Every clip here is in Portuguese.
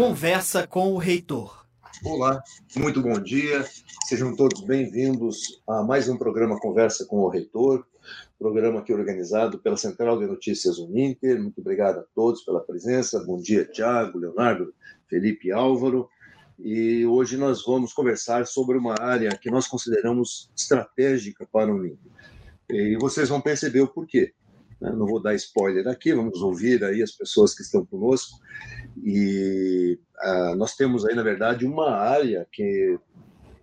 Conversa com o Reitor. Olá, muito bom dia. Sejam todos bem-vindos a mais um programa Conversa com o Reitor, programa aqui organizado pela Central de Notícias Uninter. Muito obrigado a todos pela presença. Bom dia, Tiago, Leonardo, Felipe Álvaro. E hoje nós vamos conversar sobre uma área que nós consideramos estratégica para o Uninter. E vocês vão perceber o porquê. Né? Não vou dar spoiler aqui, vamos ouvir aí as pessoas que estão conosco. E uh, nós temos aí, na verdade, uma área que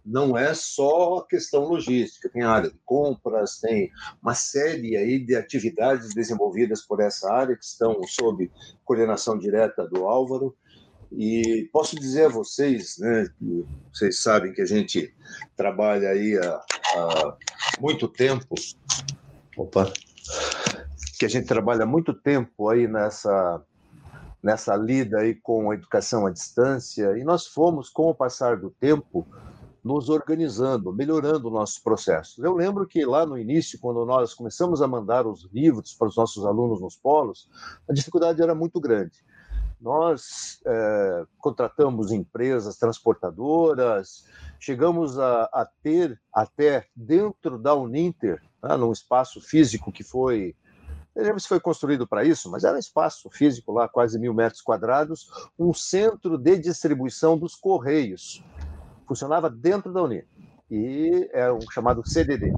não é só questão logística, tem área de compras, tem uma série aí de atividades desenvolvidas por essa área que estão sob coordenação direta do Álvaro. E posso dizer a vocês, né, vocês sabem que a gente trabalha aí há, há muito tempo. Opa, que a gente trabalha muito tempo aí nessa nessa lida aí com a educação à distância e nós fomos com o passar do tempo nos organizando, melhorando nossos processos. Eu lembro que lá no início, quando nós começamos a mandar os livros para os nossos alunos nos polos, a dificuldade era muito grande. Nós é, contratamos empresas transportadoras, chegamos a, a, ter até dentro da Uninter, né, num espaço físico que foi Veja se foi construído para isso, mas era um espaço físico lá, quase mil metros quadrados, um centro de distribuição dos Correios. Funcionava dentro da Uni. E é um chamado CDD.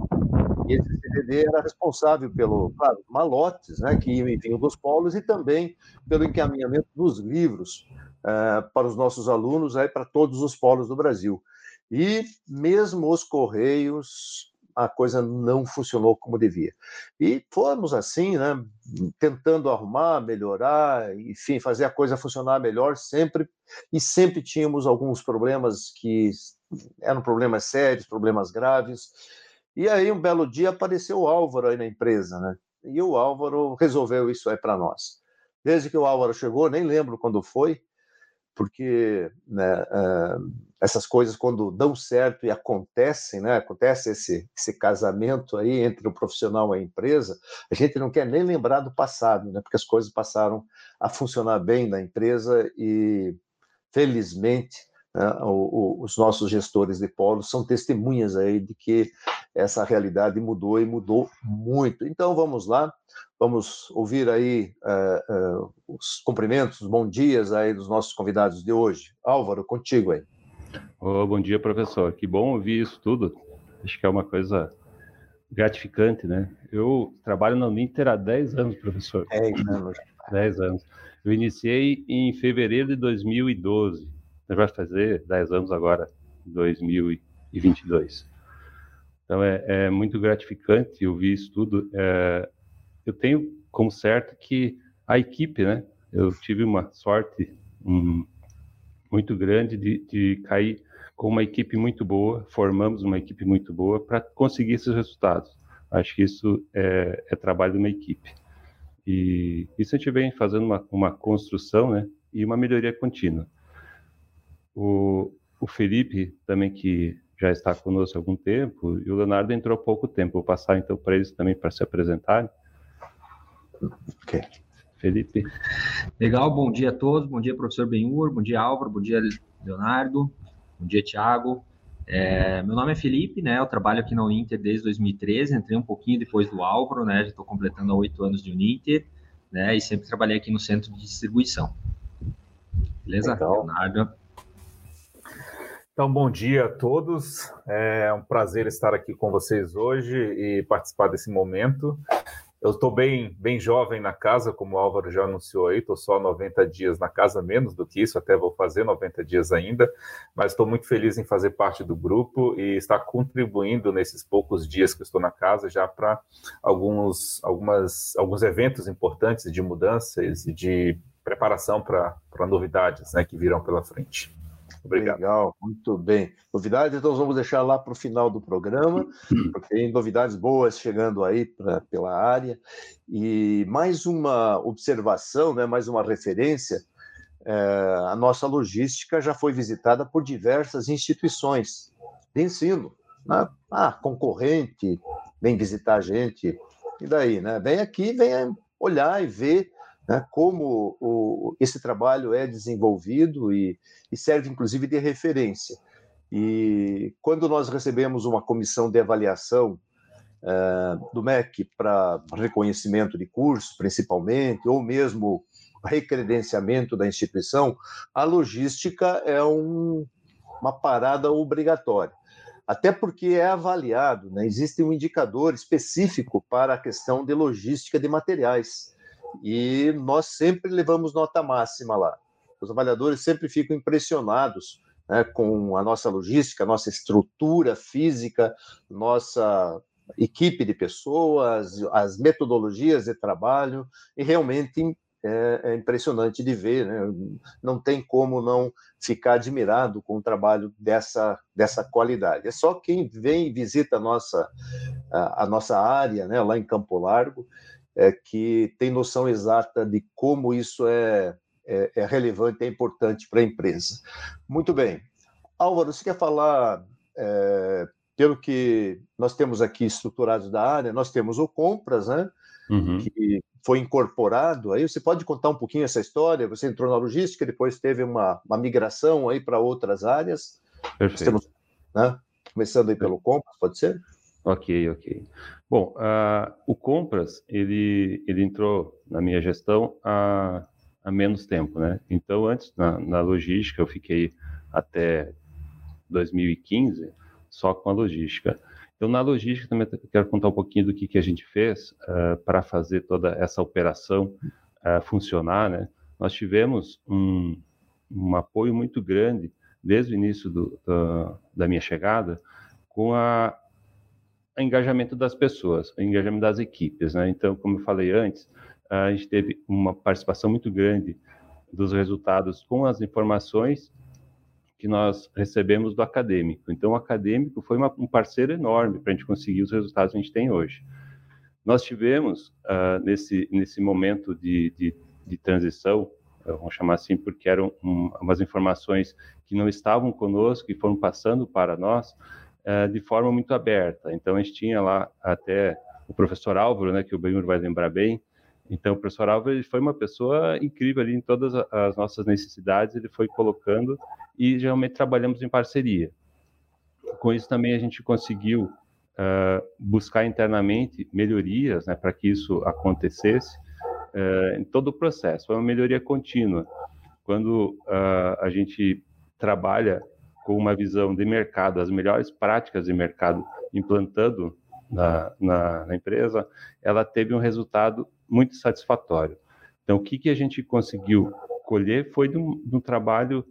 E esse CDD era responsável pelo, claro, malotes né, que vinham dos polos e também pelo encaminhamento dos livros uh, para os nossos alunos, aí, para todos os polos do Brasil. E mesmo os Correios a coisa não funcionou como devia. E fomos assim, né, tentando arrumar, melhorar, enfim, fazer a coisa funcionar melhor sempre, e sempre tínhamos alguns problemas que eram problemas sérios, problemas graves. E aí, um belo dia, apareceu o Álvaro aí na empresa, né? E o Álvaro resolveu isso aí para nós. Desde que o Álvaro chegou, nem lembro quando foi, porque né, uh, essas coisas quando dão certo e acontecem, né, acontece esse, esse casamento aí entre o profissional e a empresa, a gente não quer nem lembrar do passado, né, porque as coisas passaram a funcionar bem na empresa e felizmente né, o, o, os nossos gestores de polo são testemunhas aí de que essa realidade mudou e mudou muito. Então vamos lá, Vamos ouvir aí uh, uh, os cumprimentos, os bons dias aí dos nossos convidados de hoje. Álvaro, contigo aí. Oh, bom dia, professor. Que bom ouvir isso tudo. Acho que é uma coisa gratificante, né? Eu trabalho na Uninter há 10 anos, professor. 10 anos. 10 anos. Eu iniciei em fevereiro de 2012. Vai fazer 10 anos agora, 2022. Então é, é muito gratificante ouvir isso tudo. É, eu tenho como certo que a equipe, né? Eu tive uma sorte um, muito grande de, de cair com uma equipe muito boa, formamos uma equipe muito boa para conseguir esses resultados. Acho que isso é, é, trabalho de uma equipe. E isso a gente vem fazendo uma, uma construção né, e uma melhoria contínua. O, o Felipe, também, que já está conosco há algum tempo, e o Leonardo entrou há pouco tempo. Vou passar então para eles também para se apresentarem. Ok. Felipe. Legal, bom dia a todos. Bom dia, professor Benhur. Bom dia, Álvaro. Bom dia, Leonardo. Bom dia, Tiago. É, meu nome é Felipe, né? Eu trabalho aqui na Uninter desde 2013. Entrei um pouquinho depois do Álvaro, né? Já estou completando oito anos de Uninter, né? E sempre trabalhei aqui no centro de distribuição. Beleza? Legal. Leonardo. Então, bom dia a todos. É um prazer estar aqui com vocês hoje e participar desse momento. Eu estou bem, bem jovem na casa, como o Álvaro já anunciou aí, estou só 90 dias na casa, menos do que isso, até vou fazer 90 dias ainda, mas estou muito feliz em fazer parte do grupo e estar contribuindo nesses poucos dias que estou na casa já para alguns, alguns eventos importantes de mudanças e de preparação para novidades né, que virão pela frente. Obrigado. Legal, muito bem. Novidades, então vamos deixar lá para o final do programa, porque tem novidades boas chegando aí pra, pela área. E mais uma observação, né, mais uma referência, é, a nossa logística já foi visitada por diversas instituições de ensino. Né? Ah, concorrente, vem visitar a gente, e daí, né? Vem aqui, vem olhar e ver né, como o, esse trabalho é desenvolvido e, e serve, inclusive, de referência. E quando nós recebemos uma comissão de avaliação uh, do MEC para reconhecimento de curso, principalmente, ou mesmo recredenciamento da instituição, a logística é um, uma parada obrigatória. Até porque é avaliado, né? existe um indicador específico para a questão de logística de materiais. E nós sempre levamos nota máxima lá. Os avaliadores sempre ficam impressionados né, com a nossa logística, nossa estrutura física, nossa equipe de pessoas, as metodologias de trabalho, e realmente é, é, impressionante de ver, né? não tem como não ficar admirado com o trabalho dessa, dessa qualidade. É só quem vem e visita a nossa, a, a nossa área, né, lá em Campo Largo, é, que tem noção exata de como isso é, é, é relevante, é importante para a empresa. Muito bem. Álvaro, você quer falar, é, pelo que nós temos aqui estruturados da área, nós temos o Compras, né? Uhum. Que foi incorporado. Aí você pode contar um pouquinho essa história? Você entrou na logística, depois teve uma, uma migração aí para outras áreas. Perfeito. Temos, né? Começando aí pelo Compras, pode ser? Ok, ok. Bom, uh, o Compras, ele, ele entrou na minha gestão há, há menos tempo, né? Então, antes, na, na logística, eu fiquei até 2015 só com a logística. Então, na logística, também quero contar um pouquinho do que, que a gente fez uh, para fazer toda essa operação uh, funcionar. Né? Nós tivemos um, um, apoio muito grande desde o início do, do, da minha chegada com a, o engajamento das pessoas, o engajamento das equipes. Né? Então, como eu falei antes, a gente teve uma participação muito grande dos resultados com as informações que nós recebemos do acadêmico. Então, o acadêmico foi uma, um parceiro enorme para a gente conseguir os resultados que a gente tem hoje. Nós tivemos, uh, nesse, nesse momento de, de, de transição, uh, vamos chamar assim, porque eram um, umas informações que não estavam conosco e foram passando para nós de forma muito aberta. Então, a gente tinha lá até o professor Álvaro, né, que o Benhur vai lembrar bem, então, o professor Álvaro ele foi uma pessoa incrível ali em todas as nossas necessidades, ele foi colocando e geralmente trabalhamos em parceria. Com isso também a gente conseguiu uh, buscar internamente melhorias né, para que isso acontecesse uh, em todo o processo. Foi uma melhoria contínua. Quando uh, a gente trabalha com uma visão de mercado, as melhores práticas de mercado implantando na, na, na empresa, ela teve um resultado muito satisfatório. Então, o que, que a gente conseguiu colher foi de um, de um trabalho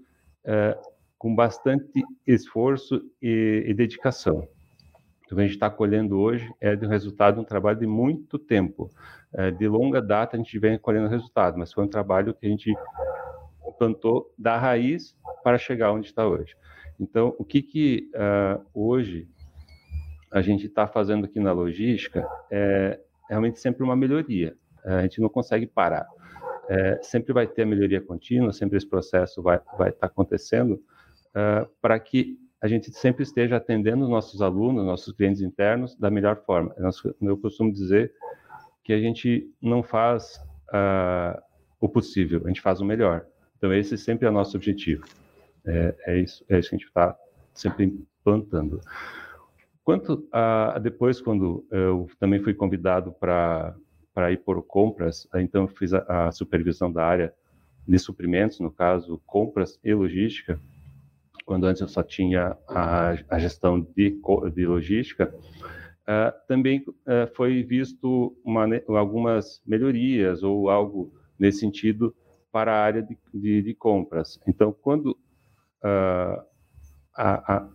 é, com bastante esforço e, e dedicação. Então, o que a gente está colhendo hoje é do resultado de um trabalho de muito tempo. É, de longa data, a gente vem colhendo resultado, mas foi um trabalho que a gente plantou da raiz para chegar onde está hoje. Então, o que, que uh, hoje a gente está fazendo aqui na logística é realmente sempre uma melhoria. É, a gente não consegue parar. É, sempre vai ter a melhoria contínua, sempre esse processo vai vai estar tá acontecendo uh, para que a gente sempre esteja atendendo os nossos alunos, nossos clientes internos da melhor forma. Eu costumo dizer que a gente não faz uh, o possível, a gente faz o melhor. Então esse sempre é o nosso objetivo. É, é isso, é isso que a gente está sempre implantando. Quanto a depois, quando eu também fui convidado para ir por compras, então fiz a, a, supervisão da área de suprimentos, no caso, compras e logística, quando antes eu só tinha a, a gestão de, de logística, uh, também uh, foi visto uma, algumas melhorias ou algo nesse sentido para a área de, de, de compras. Então, quando uh, a,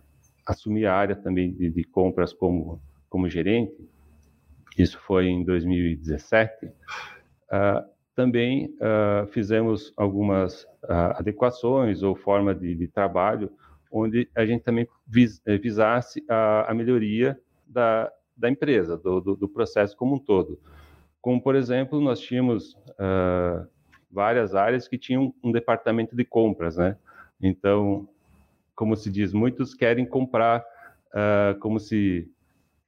assumi a área também de, de compras como, como gerente, isso foi em 2017, uh, ah, também uh, fizemos algumas uh, adequações ou forma de, de, trabalho onde a gente também vis, eh, visasse a, a, melhoria da, da empresa, do, do, do, processo como um todo. Como, por exemplo, nós tínhamos várias áreas que tinham um departamento de compras, né? Então, como se diz, muitos querem comprar como se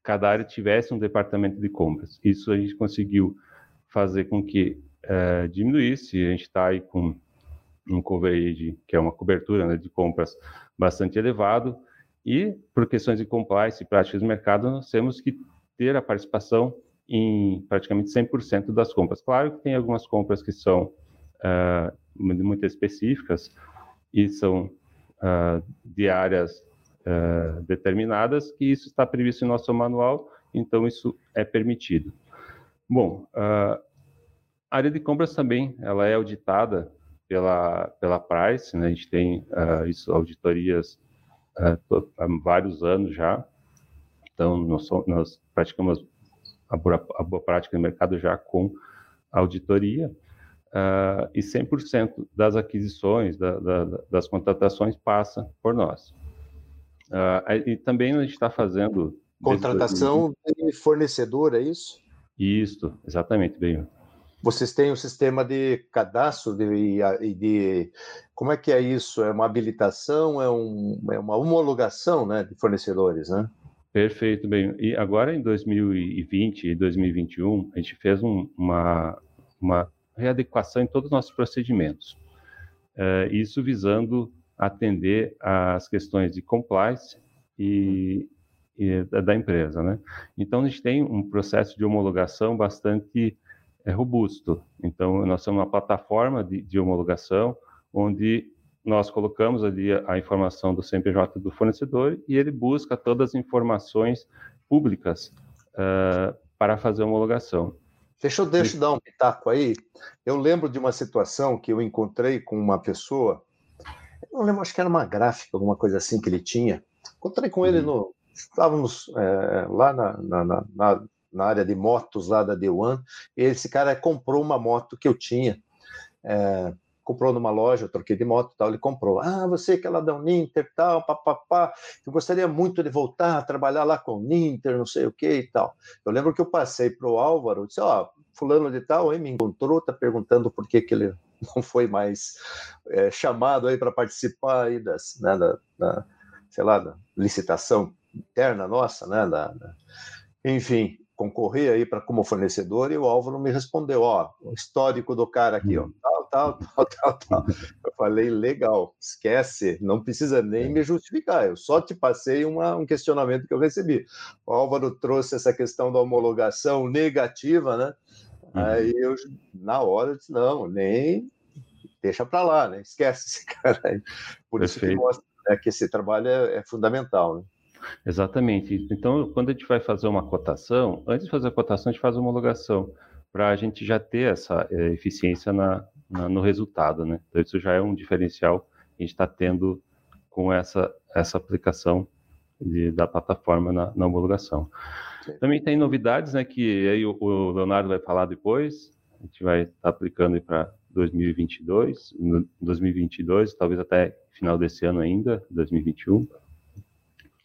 cada área tivesse um departamento de compras. Isso a gente conseguiu fazer com que é, diminuísse. A gente está aí com um coverage, que é uma cobertura né, de compras bastante elevado, e por questões de compliance e práticas de mercado, nós temos que ter a participação em praticamente 100% das compras. Claro que tem algumas compras que são uh, muito específicas e são uh, de áreas uh, determinadas, que isso está previsto em nosso manual, então isso é permitido. Bom, a área de compras também, ela é auditada pela, pela Price, né? a gente tem isso, auditorias há vários anos já, então nós, nós praticamos a boa, a boa prática no mercado já com auditoria, uh, e 100% das aquisições, da, da, das contratações passa por nós. Uh, e também a gente está fazendo... Contratação de fornecedor, é isso? Isso, exatamente, bem. Vocês têm um sistema de cadastro de, de, de, como é que é isso? É uma habilitação, é, um, é uma homologação né, de fornecedores, né? Perfeito, bem. E agora em 2020 e 2021, a gente fez um, uma, uma readequação em todos os nossos procedimentos. Uh, isso visando atender às questões de compliance e, e da, empresa, né? Então, a gente tem um processo de homologação bastante é, robusto. Então, nós temos uma plataforma de, de homologação onde nós colocamos ali a, informação do CNPJ do fornecedor e ele busca todas as informações públicas uh, para fazer a homologação. Deixa eu, deixa eu dar um pitaco aí. Eu lembro de uma situação que eu encontrei com uma pessoa, eu não lembro, acho que era uma gráfica, alguma coisa assim que ele tinha. Encontrei com ele uhum. no. Estávamos é, lá na, na, na, na, área de motos lá da D1, e esse cara comprou uma moto que eu tinha. É, comprou numa loja, eu troquei de moto tal, ele comprou. Ah, você que é lá da Uninter, tal, papapá, eu gostaria muito de voltar a trabalhar lá com o Uninter, não sei o que e tal. Eu lembro que eu passei para o Álvaro, disse, ó, oh, fulano de tal aí me encontrou, tá perguntando por que que ele não foi mais é, chamado aí para participar aí das, né, da, da, sei lá, da licitação interna nossa, né, da, da... enfim, concorrer aí para como fornecedor e o Álvaro me respondeu, ó, o histórico do cara aqui, ó, hum tal, tal, tal, tal. Eu falei, legal, esquece, não precisa nem é. me justificar, eu só te passei uma, um questionamento que eu recebi. O Álvaro trouxe essa questão da homologação negativa, né? Uhum. Aí eu, na hora, eu disse, não, nem deixa para lá, né? Esquece esse cara aí. Por Perfeito. isso que mostra né, que esse trabalho é, é fundamental, né? Exatamente. Então, quando a gente vai fazer uma cotação, antes de fazer a cotação, a gente faz a homologação, para a gente já ter essa é, eficiência na, na, no resultado, né? Então isso já é um diferencial que a gente está tendo com essa, essa aplicação de, da plataforma na, na homologação. Também tem novidades, né, que aí o, o Leonardo vai falar depois, a gente vai estar tá aplicando para 2022, 2022, talvez até final desse ano ainda, 2021.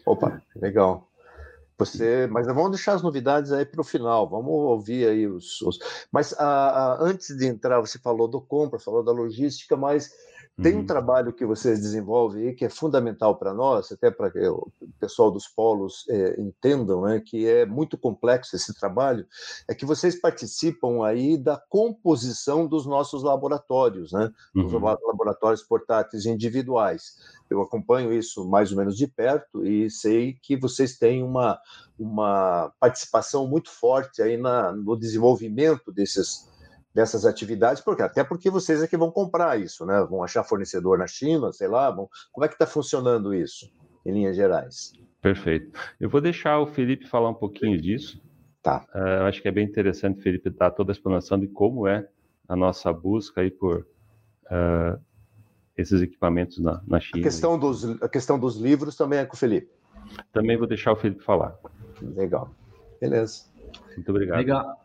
Opa, legal. Você, mas vamos deixar as novidades aí para o final. Vamos ouvir aí os. os... Mas a, a, antes de entrar, você falou do compra, falou da logística, mas tem um uhum. trabalho que vocês desenvolvem aí que é fundamental para nós, até para que o pessoal dos polos é, entendam, né, que é muito complexo esse trabalho, é que vocês participam aí da composição dos nossos laboratórios, né, uhum. dos laboratórios portáteis individuais. Eu acompanho isso mais ou menos de perto e sei que vocês têm uma, uma participação muito forte aí na, no desenvolvimento desses dessas atividades, porque até porque vocês é que vão comprar isso, né? Vão achar fornecedor na China, sei lá. Vão... Como é que está funcionando isso, em linhas gerais? Perfeito. Eu vou deixar o Felipe falar um pouquinho disso. Tá. Uh, eu acho que é bem interessante o Felipe dar toda a explanação de como é a nossa busca aí por uh, esses equipamentos na, na China. A questão, dos, a questão dos livros também é com o Felipe. Também vou deixar o Felipe falar. Legal. Beleza. Muito obrigado. Legal.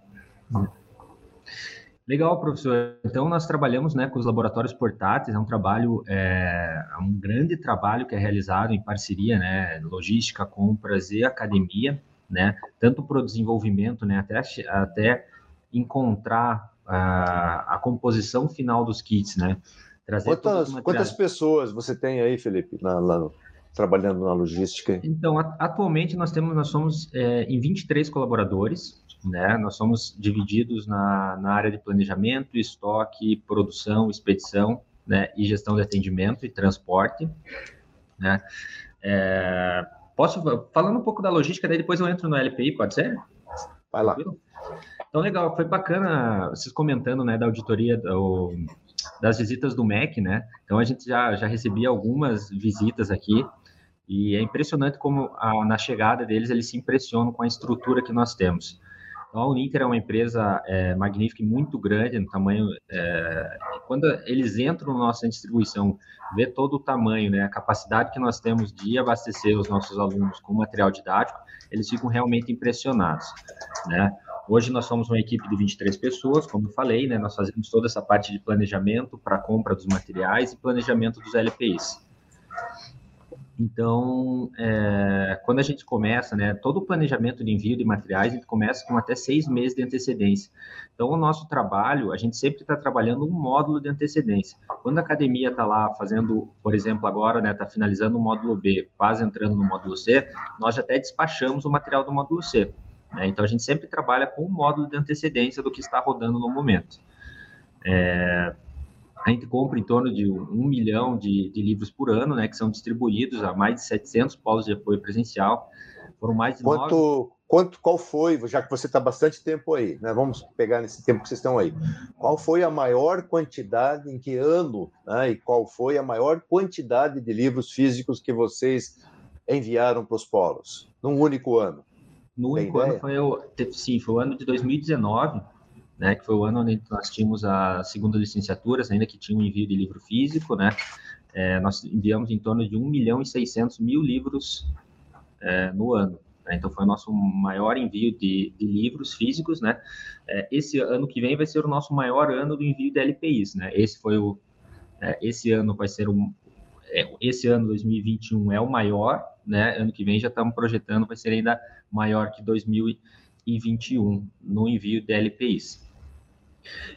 Legal, professor. Então, nós trabalhamos né, com os laboratórios portáteis, é um trabalho, é, é, um grande trabalho que é realizado em parceria, né, logística, compras e academia, né, tanto para o desenvolvimento, né, até, até encontrar a, a composição final dos kits, né. Quantas, quantas pessoas você tem aí, Felipe, na, lá no, trabalhando na logística? Então, atualmente nós temos, nós somos é, em 23 colaboradores, né? Nós somos divididos na, na área de planejamento, estoque, produção, expedição, né? E gestão de atendimento e transporte, né? É, posso falando um pouco da logística, daí depois eu entro no LPI, pode ser? Vai lá. Então legal, foi bacana vocês comentando, né, da auditoria do, das visitas do MEC, né? Então a gente já já recebia algumas visitas aqui e é impressionante como a, na chegada deles eles se impressionam com a estrutura que nós temos. Então, a Uninter é uma empresa é, magnífica e muito grande no tamanho. É, quando eles entram na nossa distribuição, vê todo o tamanho, né, a capacidade que nós temos de abastecer os nossos alunos com material didático, eles ficam realmente impressionados, né? Hoje nós somos uma equipe de 23 pessoas, como eu falei, né? Nós fazemos toda essa parte de planejamento para compra dos materiais e planejamento dos LPIs. Então, é, quando a gente começa, né, todo o planejamento de envio de materiais, a gente começa com até seis meses de antecedência. Então, o nosso trabalho, a gente sempre está trabalhando um módulo de antecedência. Quando a academia está lá fazendo, por exemplo, agora, né, está finalizando o módulo B, quase entrando no módulo C, nós já até despachamos o material do módulo C. Né? Então, a gente sempre trabalha com um módulo de antecedência do que está rodando no momento. É, a gente compra em torno de um milhão de, de, livros por ano, né, que são distribuídos a mais de 700 polos de apoio presencial. Foram mais de quanto, nove... quanto, qual foi, já que você está bastante tempo aí, né, vamos pegar nesse tempo que vocês estão aí, qual foi a maior quantidade, em que ano, né, e qual foi a maior quantidade de livros físicos que vocês enviaram para os polos, num único ano? No único ano foi o, sim, foi o ano de 2019, né, que foi o ano onde nós tínhamos a segunda licenciatura, ainda que tinha um envio de livro físico, né, é, nós enviamos em torno de 1 milhão e 600 mil livros é, no ano. Né, então, foi o nosso maior envio de, de livros físicos, né? É, esse ano que vem vai ser o nosso maior ano do envio de LPIs, né? Esse foi o... É, esse ano vai ser o... É, esse ano, 2021, é o maior, né? Ano que vem já estamos projetando, vai ser ainda maior que 2021 no envio de LPIs.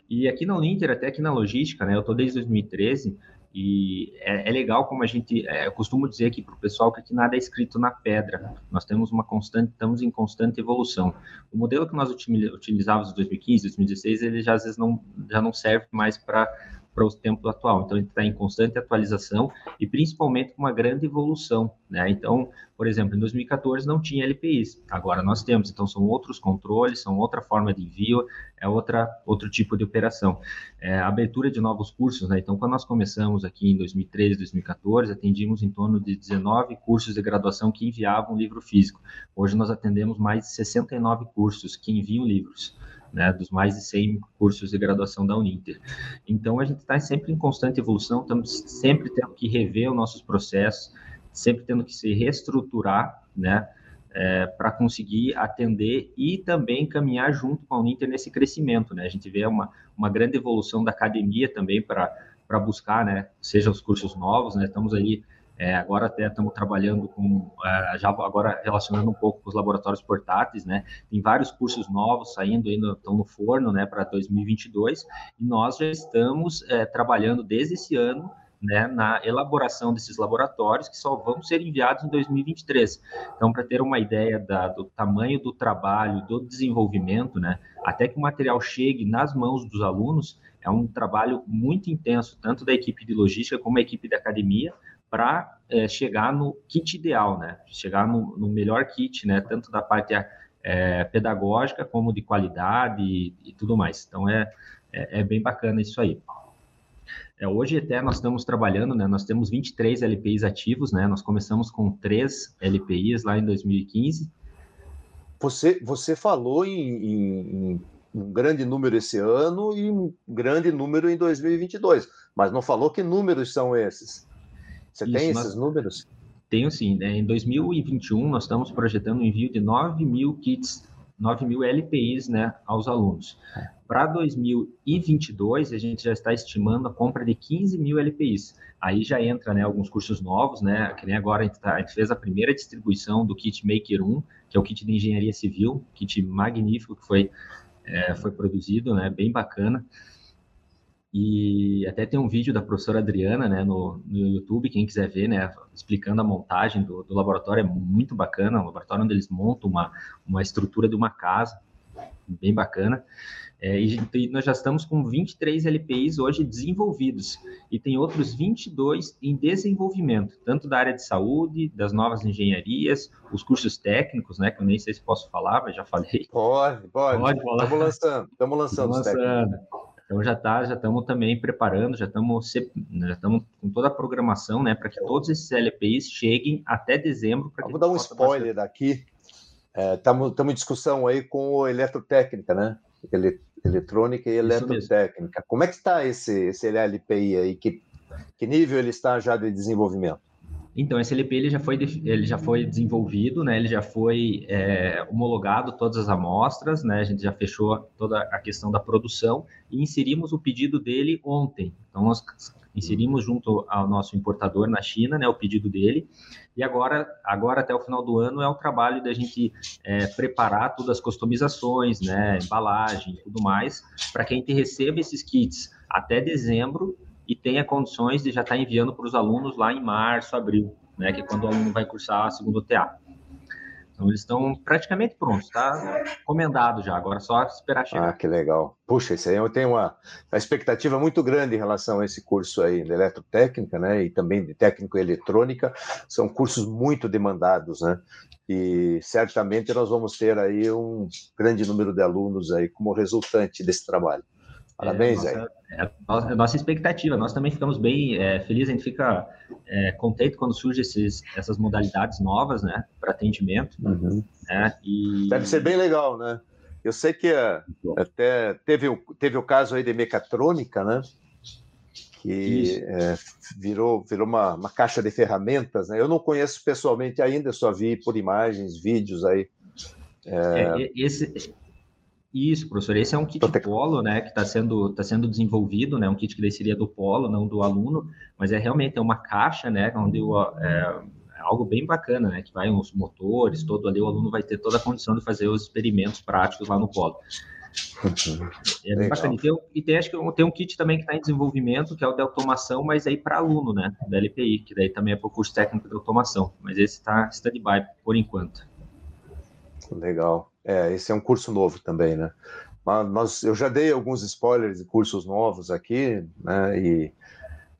E aqui na Uninter, até aqui na logística, né, eu estou desde 2013 e é, é, legal como a gente, é, eu costumo dizer aqui para o pessoal que aqui nada é escrito na pedra. Nós temos uma constante, estamos em constante evolução. O modelo que nós utilizávamos em 2015, 2016, ele já às vezes não, já não serve mais para para o tempo atual. Então, ele está em constante atualização e principalmente com uma grande evolução. Né? Então, por exemplo, em 2014 não tinha LPIs, agora nós temos. Então, são outros controles, são outra forma de envio, é outra, outro tipo de operação. É, abertura de novos cursos, né? Então, quando nós começamos aqui em 2013, 2014, atendíamos em torno de 19 cursos de graduação que enviavam livro físico. Hoje nós atendemos mais de 69 cursos que enviam livros né, dos mais de 100 cursos de graduação da Uninter. Então, a gente está sempre em constante evolução, estamos sempre tendo que rever os nossos processos, sempre tendo que se reestruturar, né, é, para conseguir atender e também caminhar junto com a Uninter nesse crescimento, né? A gente vê uma, uma grande evolução da academia também para buscar, né, seja os cursos novos, né? Estamos aí é, agora até estamos trabalhando com, é, já agora relacionando um pouco com os laboratórios portáteis, né? Tem vários cursos novos saindo, ainda estão no forno, né, para 2022, e nós já estamos é, trabalhando desde esse ano né, na elaboração desses laboratórios que só vão ser enviados em 2023. Então, para ter uma ideia da, do tamanho do trabalho, do desenvolvimento, né, até que o material chegue nas mãos dos alunos, é um trabalho muito intenso, tanto da equipe de logística como a equipe da academia, para é, chegar no kit ideal, né? Chegar no, no melhor kit, né? Tanto da parte é, pedagógica como de qualidade e, e tudo mais. Então é, é, é, bem bacana isso aí. É, hoje até nós estamos trabalhando, né? Nós temos 23 LPIs ativos, né? Nós começamos com três LPIs lá em 2015. Você, você falou em, em, um grande número esse ano e um grande número em 2022, mas não falou que números são esses. Você Isso, tem esses números? Tenho sim. Né? Em 2021, nós estamos projetando o envio de 9 mil kits, 9 mil LPIs né, aos alunos. Para 2022, a gente já está estimando a compra de 15 mil LPIs. Aí já entra né, alguns cursos novos, né? Que nem agora a gente, tá, a gente, fez a primeira distribuição do kit Maker 1, que é o kit de engenharia civil, kit magnífico que foi, é, foi produzido, né? Bem bacana. E até tem um vídeo da professora Adriana né, no, no YouTube, quem quiser ver, né, explicando a montagem do, do laboratório, é muito bacana, um laboratório onde eles montam uma, uma estrutura de uma casa, bem bacana. É, e, e, nós já estamos com 23 LPIs hoje desenvolvidos e tem outros 22 em desenvolvimento, tanto da área de saúde, das novas engenharias, os cursos técnicos, né? Que eu nem sei se posso falar, mas já falei. Pode, pode. pode falar. Estamos lançando, estamos lançando, lançando. Então já tá, já estamos também preparando, já estamos já estamos com toda a programação, né, para que todos esses LPIs cheguem até dezembro. Vou dar um spoiler daqui. Estamos é, em discussão aí com o Eletrotécnica, né? Ele, eletrônica e eletrotécnica. Como é que está esse, esse LPI aí? Que, que nível ele está já de desenvolvimento? Então, esse LP ele já foi, ele já foi desenvolvido, né? ele já foi é, homologado todas as amostras, né? a gente já fechou toda a questão da produção e inserimos o pedido dele ontem. Então, nós inserimos junto ao nosso importador na China né, o pedido dele e agora, agora até o final do ano é o trabalho da gente é, preparar todas as customizações, né, embalagem e tudo mais, para que a gente receba esses kits até dezembro e tenha condições de já estar tá enviando para os alunos lá em março, abril, né, que é quando o aluno vai cursar a segunda TA. Então, eles estão praticamente prontos, está encomendado já, agora é só esperar chegar. Ah, que legal. Puxa, isso aí eu tenho uma, uma expectativa muito grande em relação a esse curso aí de eletrotécnica, né, e também de técnico e eletrônica, são cursos muito demandados, né, e certamente nós vamos ter aí um grande número de alunos aí como resultante desse trabalho. Parabéns, é, nossa, é, a nossa expectativa. Nós também ficamos bem é, felizes, a gente fica é, contente quando surgem esses, essas modalidades novas, né, para atendimento. Uhum. Né, e... Deve ser bem legal, né? Eu sei que é, até teve, teve o caso aí de mecatrônica, né? Que é, virou, virou uma, uma caixa de ferramentas, né? Eu não conheço pessoalmente ainda, só vi por imagens, vídeos aí. É... esse, isso, professor. Esse é um kit Polo, né, que está sendo, tá sendo desenvolvido, né, um kit que seria do Polo, não do aluno, mas é realmente é uma caixa, né, onde o, é, é algo bem bacana, né, que vai os motores, todo ali, o aluno vai ter toda a condição de fazer os experimentos práticos lá no Polo. Uhum. É bem bacana. E tem, e tem, acho que tem um kit também que está em desenvolvimento, que é o de automação, mas aí para aluno, né, da LPI, que daí também é para o curso técnico de automação, mas esse está stand-by por enquanto. Legal. É, esse é um curso novo também, né? Mas nós, eu já dei alguns spoilers de cursos novos aqui, né? E,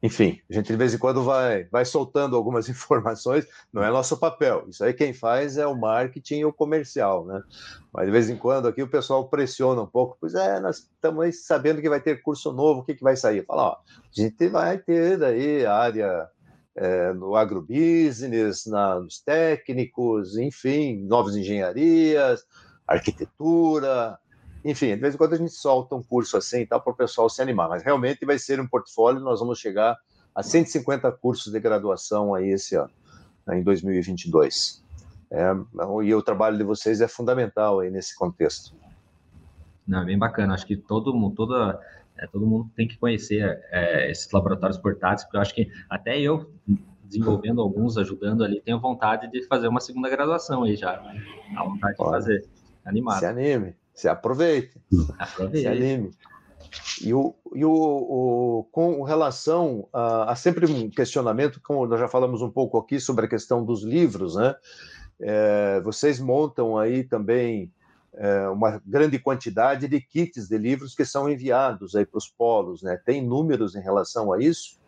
enfim, a gente de vez em quando vai, vai soltando algumas informações, não é nosso papel. Isso aí quem faz é o marketing e o comercial, né? Mas de vez em quando aqui o pessoal pressiona um pouco, pois é, nós estamos sabendo que vai ter curso novo, o que, que vai sair? Fala, ó, a gente vai ter daí a área é, no agrobusiness, na, nos técnicos, enfim, novas engenharias, arquitetura, enfim, de vez em quando a gente solta um curso assim para o pessoal se animar, mas realmente vai ser um portfólio, nós vamos chegar a 150 cursos de graduação aí esse ano, né, em 2022. É, e o trabalho de vocês é fundamental aí nesse contexto. Não, é bem bacana, acho que todo mundo, toda, é, todo mundo tem que conhecer é, esses laboratórios portáteis, porque eu acho que até eu, desenvolvendo alguns, ajudando ali, tenho vontade de fazer uma segunda graduação aí já, a vontade de fazer. Animado. Se anime, se aproveite. Aproveite. Se anime. E, o, e o, o, com relação a, a, sempre um questionamento, como nós já falamos um pouco aqui sobre a questão dos livros, né? É, vocês montam aí também é, uma grande quantidade de kits de livros que são enviados aí para os polos, né? Tem números em relação a isso?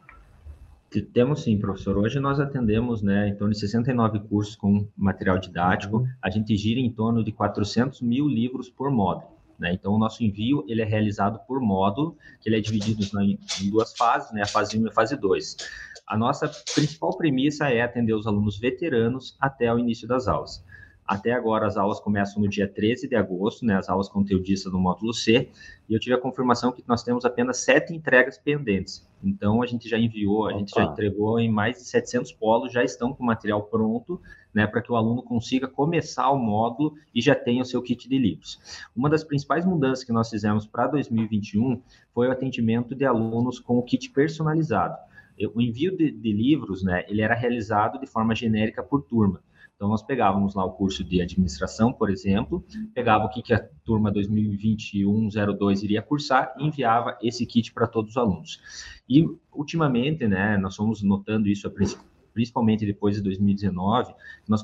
Temos sim, professor. Hoje nós atendemos né, em torno de 69 cursos com material didático. Uhum. A gente gira em torno de 400 mil livros por módulo. Né? Então, o nosso envio ele é realizado por módulo, que ele é dividido em duas fases, né? a fase 1 e a fase 2. A nossa principal premissa é atender os alunos veteranos até o início das aulas. Até agora, as aulas começam no dia 13 de agosto, né, as aulas conteudistas no módulo C, e eu tive a confirmação que nós temos apenas sete entregas pendentes. Então, a gente já enviou, a gente já entregou em mais de 700 polos, já estão com o material pronto, né, para que o aluno consiga começar o módulo e já tenha o seu kit de livros. Uma das principais mudanças que nós fizemos para 2021 foi o atendimento de alunos com o kit personalizado. O envio de, de livros, né, ele era realizado de forma genérica por turma. Então, nós pegávamos lá o curso de administração, por exemplo, pegava o que, a turma 2021-02 iria cursar e enviava esse kit para todos os alunos. E, ultimamente, né, nós fomos notando isso, principalmente depois de 2019, nós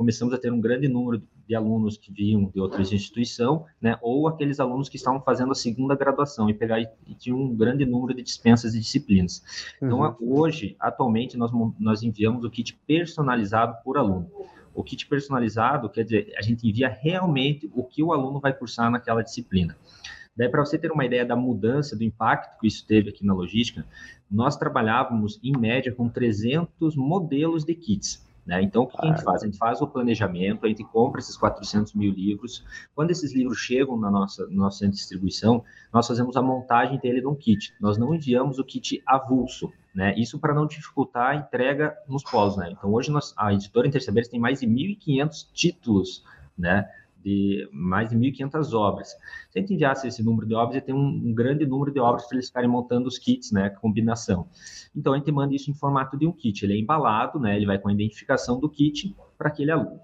começamos a ter um grande número de alunos que vinham de outras instituições, né, ou aqueles alunos que estavam fazendo a segunda graduação e pegar e, e tinha um grande número de dispensas e disciplinas. Então, uhum. hoje, atualmente, nós, nós enviamos o kit personalizado por aluno. O kit personalizado quer dizer, a gente envia realmente o que o aluno vai cursar naquela disciplina. Daí, para você ter uma ideia da mudança, do impacto que isso teve aqui na logística, nós trabalhávamos, em média, com 300 modelos de kits. Né? Então, o que a gente faz? A gente faz o planejamento, a gente compra esses 400 mil livros. Quando esses livros chegam na nossa, no nosso centro de distribuição, nós fazemos a montagem dele num kit. Nós não enviamos o kit avulso. Né? Isso para não dificultar a entrega nos polos. Né? Então, hoje nós, a editora Intersaberes tem mais de 1.500 títulos né? De mais de 1.500 obras. Se a gente enviasse esse número de obras, ia ter um, um grande número de obras para eles ficarem montando os kits, né, combinação. Então, a gente manda isso em formato de um kit. Ele é embalado, né, ele vai com a identificação do kit para aquele aluno.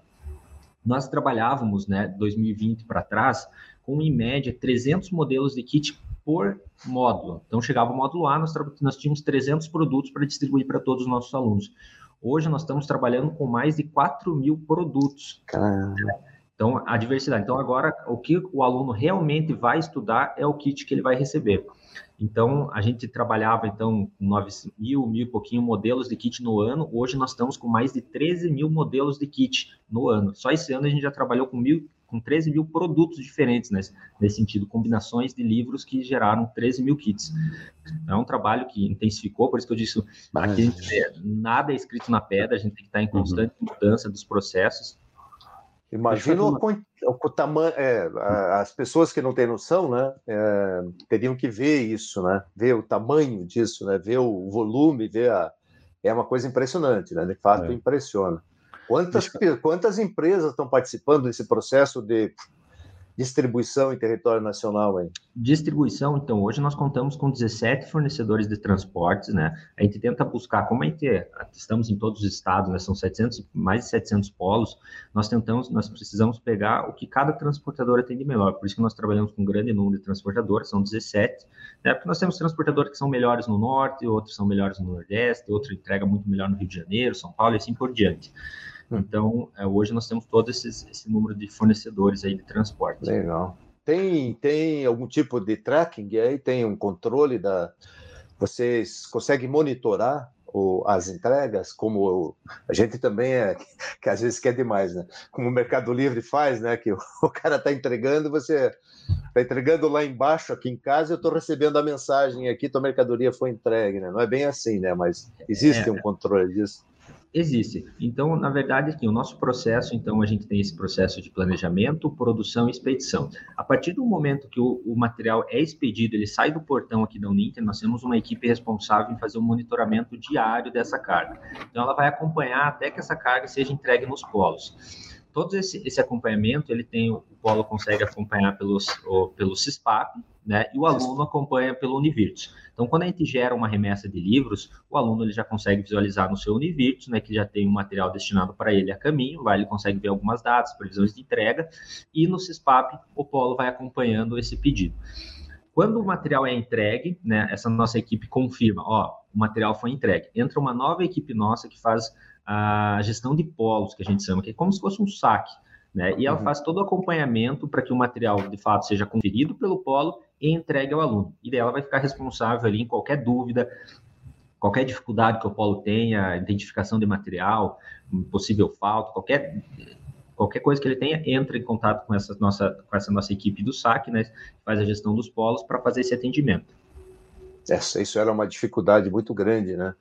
Nós trabalhávamos, né, 2020 para trás, com em média 300 modelos de kit por módulo. Então, chegava o módulo A, nós, nós tínhamos 300 produtos para distribuir para todos os nossos alunos. Hoje, nós estamos trabalhando com mais de 4 mil produtos. Caramba. Então, a diversidade. Então, agora, o que o aluno realmente vai estudar é o kit que ele vai receber. Então, a gente trabalhava, então, com 9 mil, mil e pouquinho modelos de kit no ano. Hoje, nós estamos com mais de 13 mil modelos de kit no ano. Só esse ano, a gente já trabalhou com, mil, com 13 mil produtos diferentes, nesse, nesse sentido, combinações de livros que geraram 13 mil kits. É um trabalho que intensificou, por isso que eu disse, aqui nada é escrito na pedra, a gente tem que estar em uhum. constante mudança dos processos. Imagina o, o, tamanho. É, as pessoas que não têm noção, né, é, teriam que ver isso, né? Ver o tamanho disso, né? Ver o volume, ver a. É uma coisa impressionante, né? De fato, é. impressiona. Quantas, Deixa... quantas empresas estão participando desse processo de distribuição em território nacional aí? Distribuição, então, hoje nós contamos com 17 fornecedores de transportes, né? A gente tenta buscar, como a gente estamos em todos os estados, né? São 700, mais de 700 polos, nós tentamos, nós precisamos pegar o que cada transportadora tem de melhor, por isso que nós trabalhamos com um grande número de transportadoras, são 17, né? Porque nós temos transportadores que são melhores no norte, outros são melhores no nordeste, outro entrega muito melhor no Rio de Janeiro, São Paulo e assim por diante. Então, é, hoje nós temos todo esses, esse número de fornecedores aí de transporte. Legal. Tem, tem algum tipo de tracking aí? Tem um controle da. Vocês conseguem monitorar as entregas, como a gente também é, que às vezes quer demais, né? Como o Mercado Livre faz, né? Que o, o cara está entregando, você está entregando lá embaixo, aqui em casa, eu estou recebendo a mensagem aqui, tua mercadoria foi entregue, né? Não é bem assim, né? Mas existe é, um controle disso. Existe. Então, na verdade, aqui, o nosso processo, então, a gente tem esse processo de planejamento, produção e expedição. A partir do momento que o, o material é expedido, ele sai do portão aqui da Uninter, nós temos uma equipe responsável em fazer o um monitoramento diário dessa carga. Então, ela vai acompanhar até que essa carga seja entregue nos polos todo esse, esse acompanhamento, ele tem, o Polo consegue acompanhar pelos, o, pelo CISPAP, né, e o aluno acompanha pelo Univirtus. Então, quando a gente gera uma remessa de livros, o aluno ele já consegue visualizar no seu Univirtus, né, que já tem um material destinado para ele a caminho, lá ele consegue ver algumas datas, previsões de entrega, e no CISPAP o Polo vai acompanhando esse pedido. Quando o material é entregue, né, essa nossa equipe confirma, ó, o material foi entregue. Entra uma nova equipe nossa que faz a gestão de polos, que a gente chama, que é como se fosse um saque. Né? E ela uhum. faz todo o acompanhamento para que o material, de fato, seja conferido pelo polo e entregue ao aluno. E daí ela vai ficar responsável ali em qualquer dúvida, qualquer dificuldade que o polo tenha, identificação de material, possível falta, qualquer qualquer coisa que ele tenha, entra em contato com essa nossa, com essa nossa equipe do SAC, né, que faz a gestão dos polos para fazer esse atendimento. Essa, isso era uma dificuldade muito grande, né?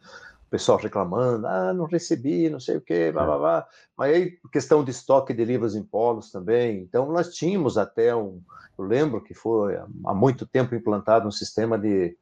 O pessoal reclamando, ah, não recebi, não sei o quê, blá, blá, é. blá. Mas aí, questão de estoque de livros em polos também. Então, nós tínhamos até um, eu lembro que foi há muito tempo implantado um sistema de,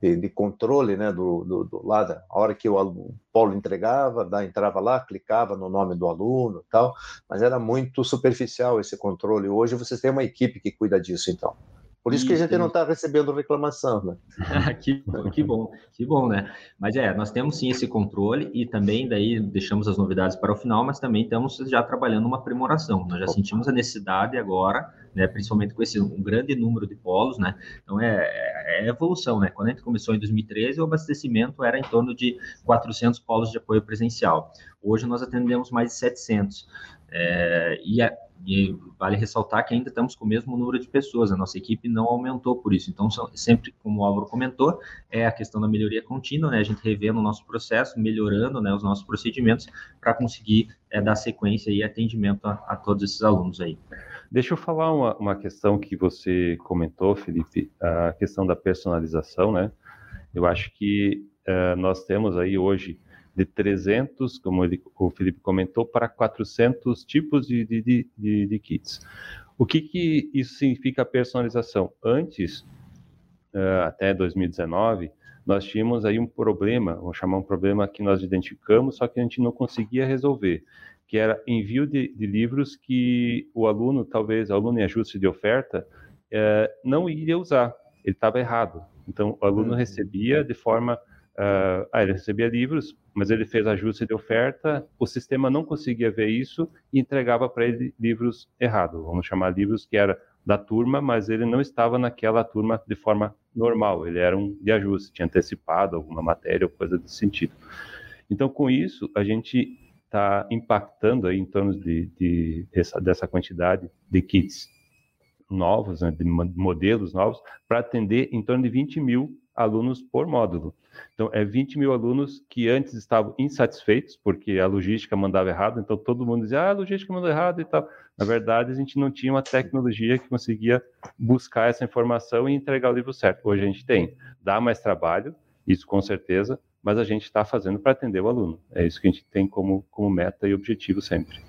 de, de controle, né, do, do, do, lado, a hora que o, o polo entregava, da, entrava lá, clicava no nome do aluno tal, mas era muito superficial esse controle. Hoje vocês têm uma equipe que cuida disso, então. Por isso que a gente não está recebendo reclamação, né? que, que bom, que bom, né? Mas é, nós temos sim esse controle e também daí deixamos as novidades para o final, mas também estamos já trabalhando uma aprimoração. Nós já sentimos a necessidade agora, né, principalmente com esse um grande número de polos, né? Então é, é, é evolução, né? Quando a gente começou em 2013, o abastecimento era em torno de 400 polos de apoio presencial. Hoje nós atendemos mais de 700. É, e a, e vale ressaltar que ainda estamos com o mesmo número de pessoas, a nossa equipe não aumentou por isso. Então, sempre, como o Álvaro comentou, é a questão da melhoria contínua, né? A gente revendo o nosso processo, melhorando né, os nossos procedimentos para conseguir é, dar sequência e atendimento a, a, todos esses alunos aí. Deixa eu falar uma, uma questão que você comentou, Felipe, a questão da personalização, né? Eu acho que uh, nós temos aí hoje de 300, como ele, o Felipe comentou, para 400 tipos de, de, de, de kits. O que, que isso significa personalização? Antes, uh, até 2019, nós tínhamos aí um problema, vamos chamar um problema que nós identificamos, só que a gente não conseguia resolver, que era envio de, de livros que o aluno, talvez, o aluno em ajuste de oferta, uh, não iria usar, ele estava errado. Então, o aluno uhum. recebia de forma Uh, ah, ele recebia livros, mas ele fez ajuste de oferta, o sistema não conseguia ver isso e entregava para ele livros errados, vamos chamar livros que era da turma, mas ele não estava naquela turma de forma normal, ele era um de ajuste, tinha antecipado alguma matéria ou coisa desse sentido. Então, com isso, a gente está impactando aí em torno de, de dessa, dessa, quantidade de kits novos, né, de modelos novos, para atender em torno de 20 mil alunos por módulo. Então, é 20 mil alunos que antes estavam insatisfeitos, porque a logística mandava errado, então todo mundo dizia, ah, a logística mandou errado e tal. Na verdade, a gente não tinha uma tecnologia que conseguia buscar essa informação e entregar o livro certo. Hoje a gente tem. Dá mais trabalho, isso com certeza, mas a gente está fazendo para atender o aluno. É isso que a gente tem como, como meta e objetivo sempre.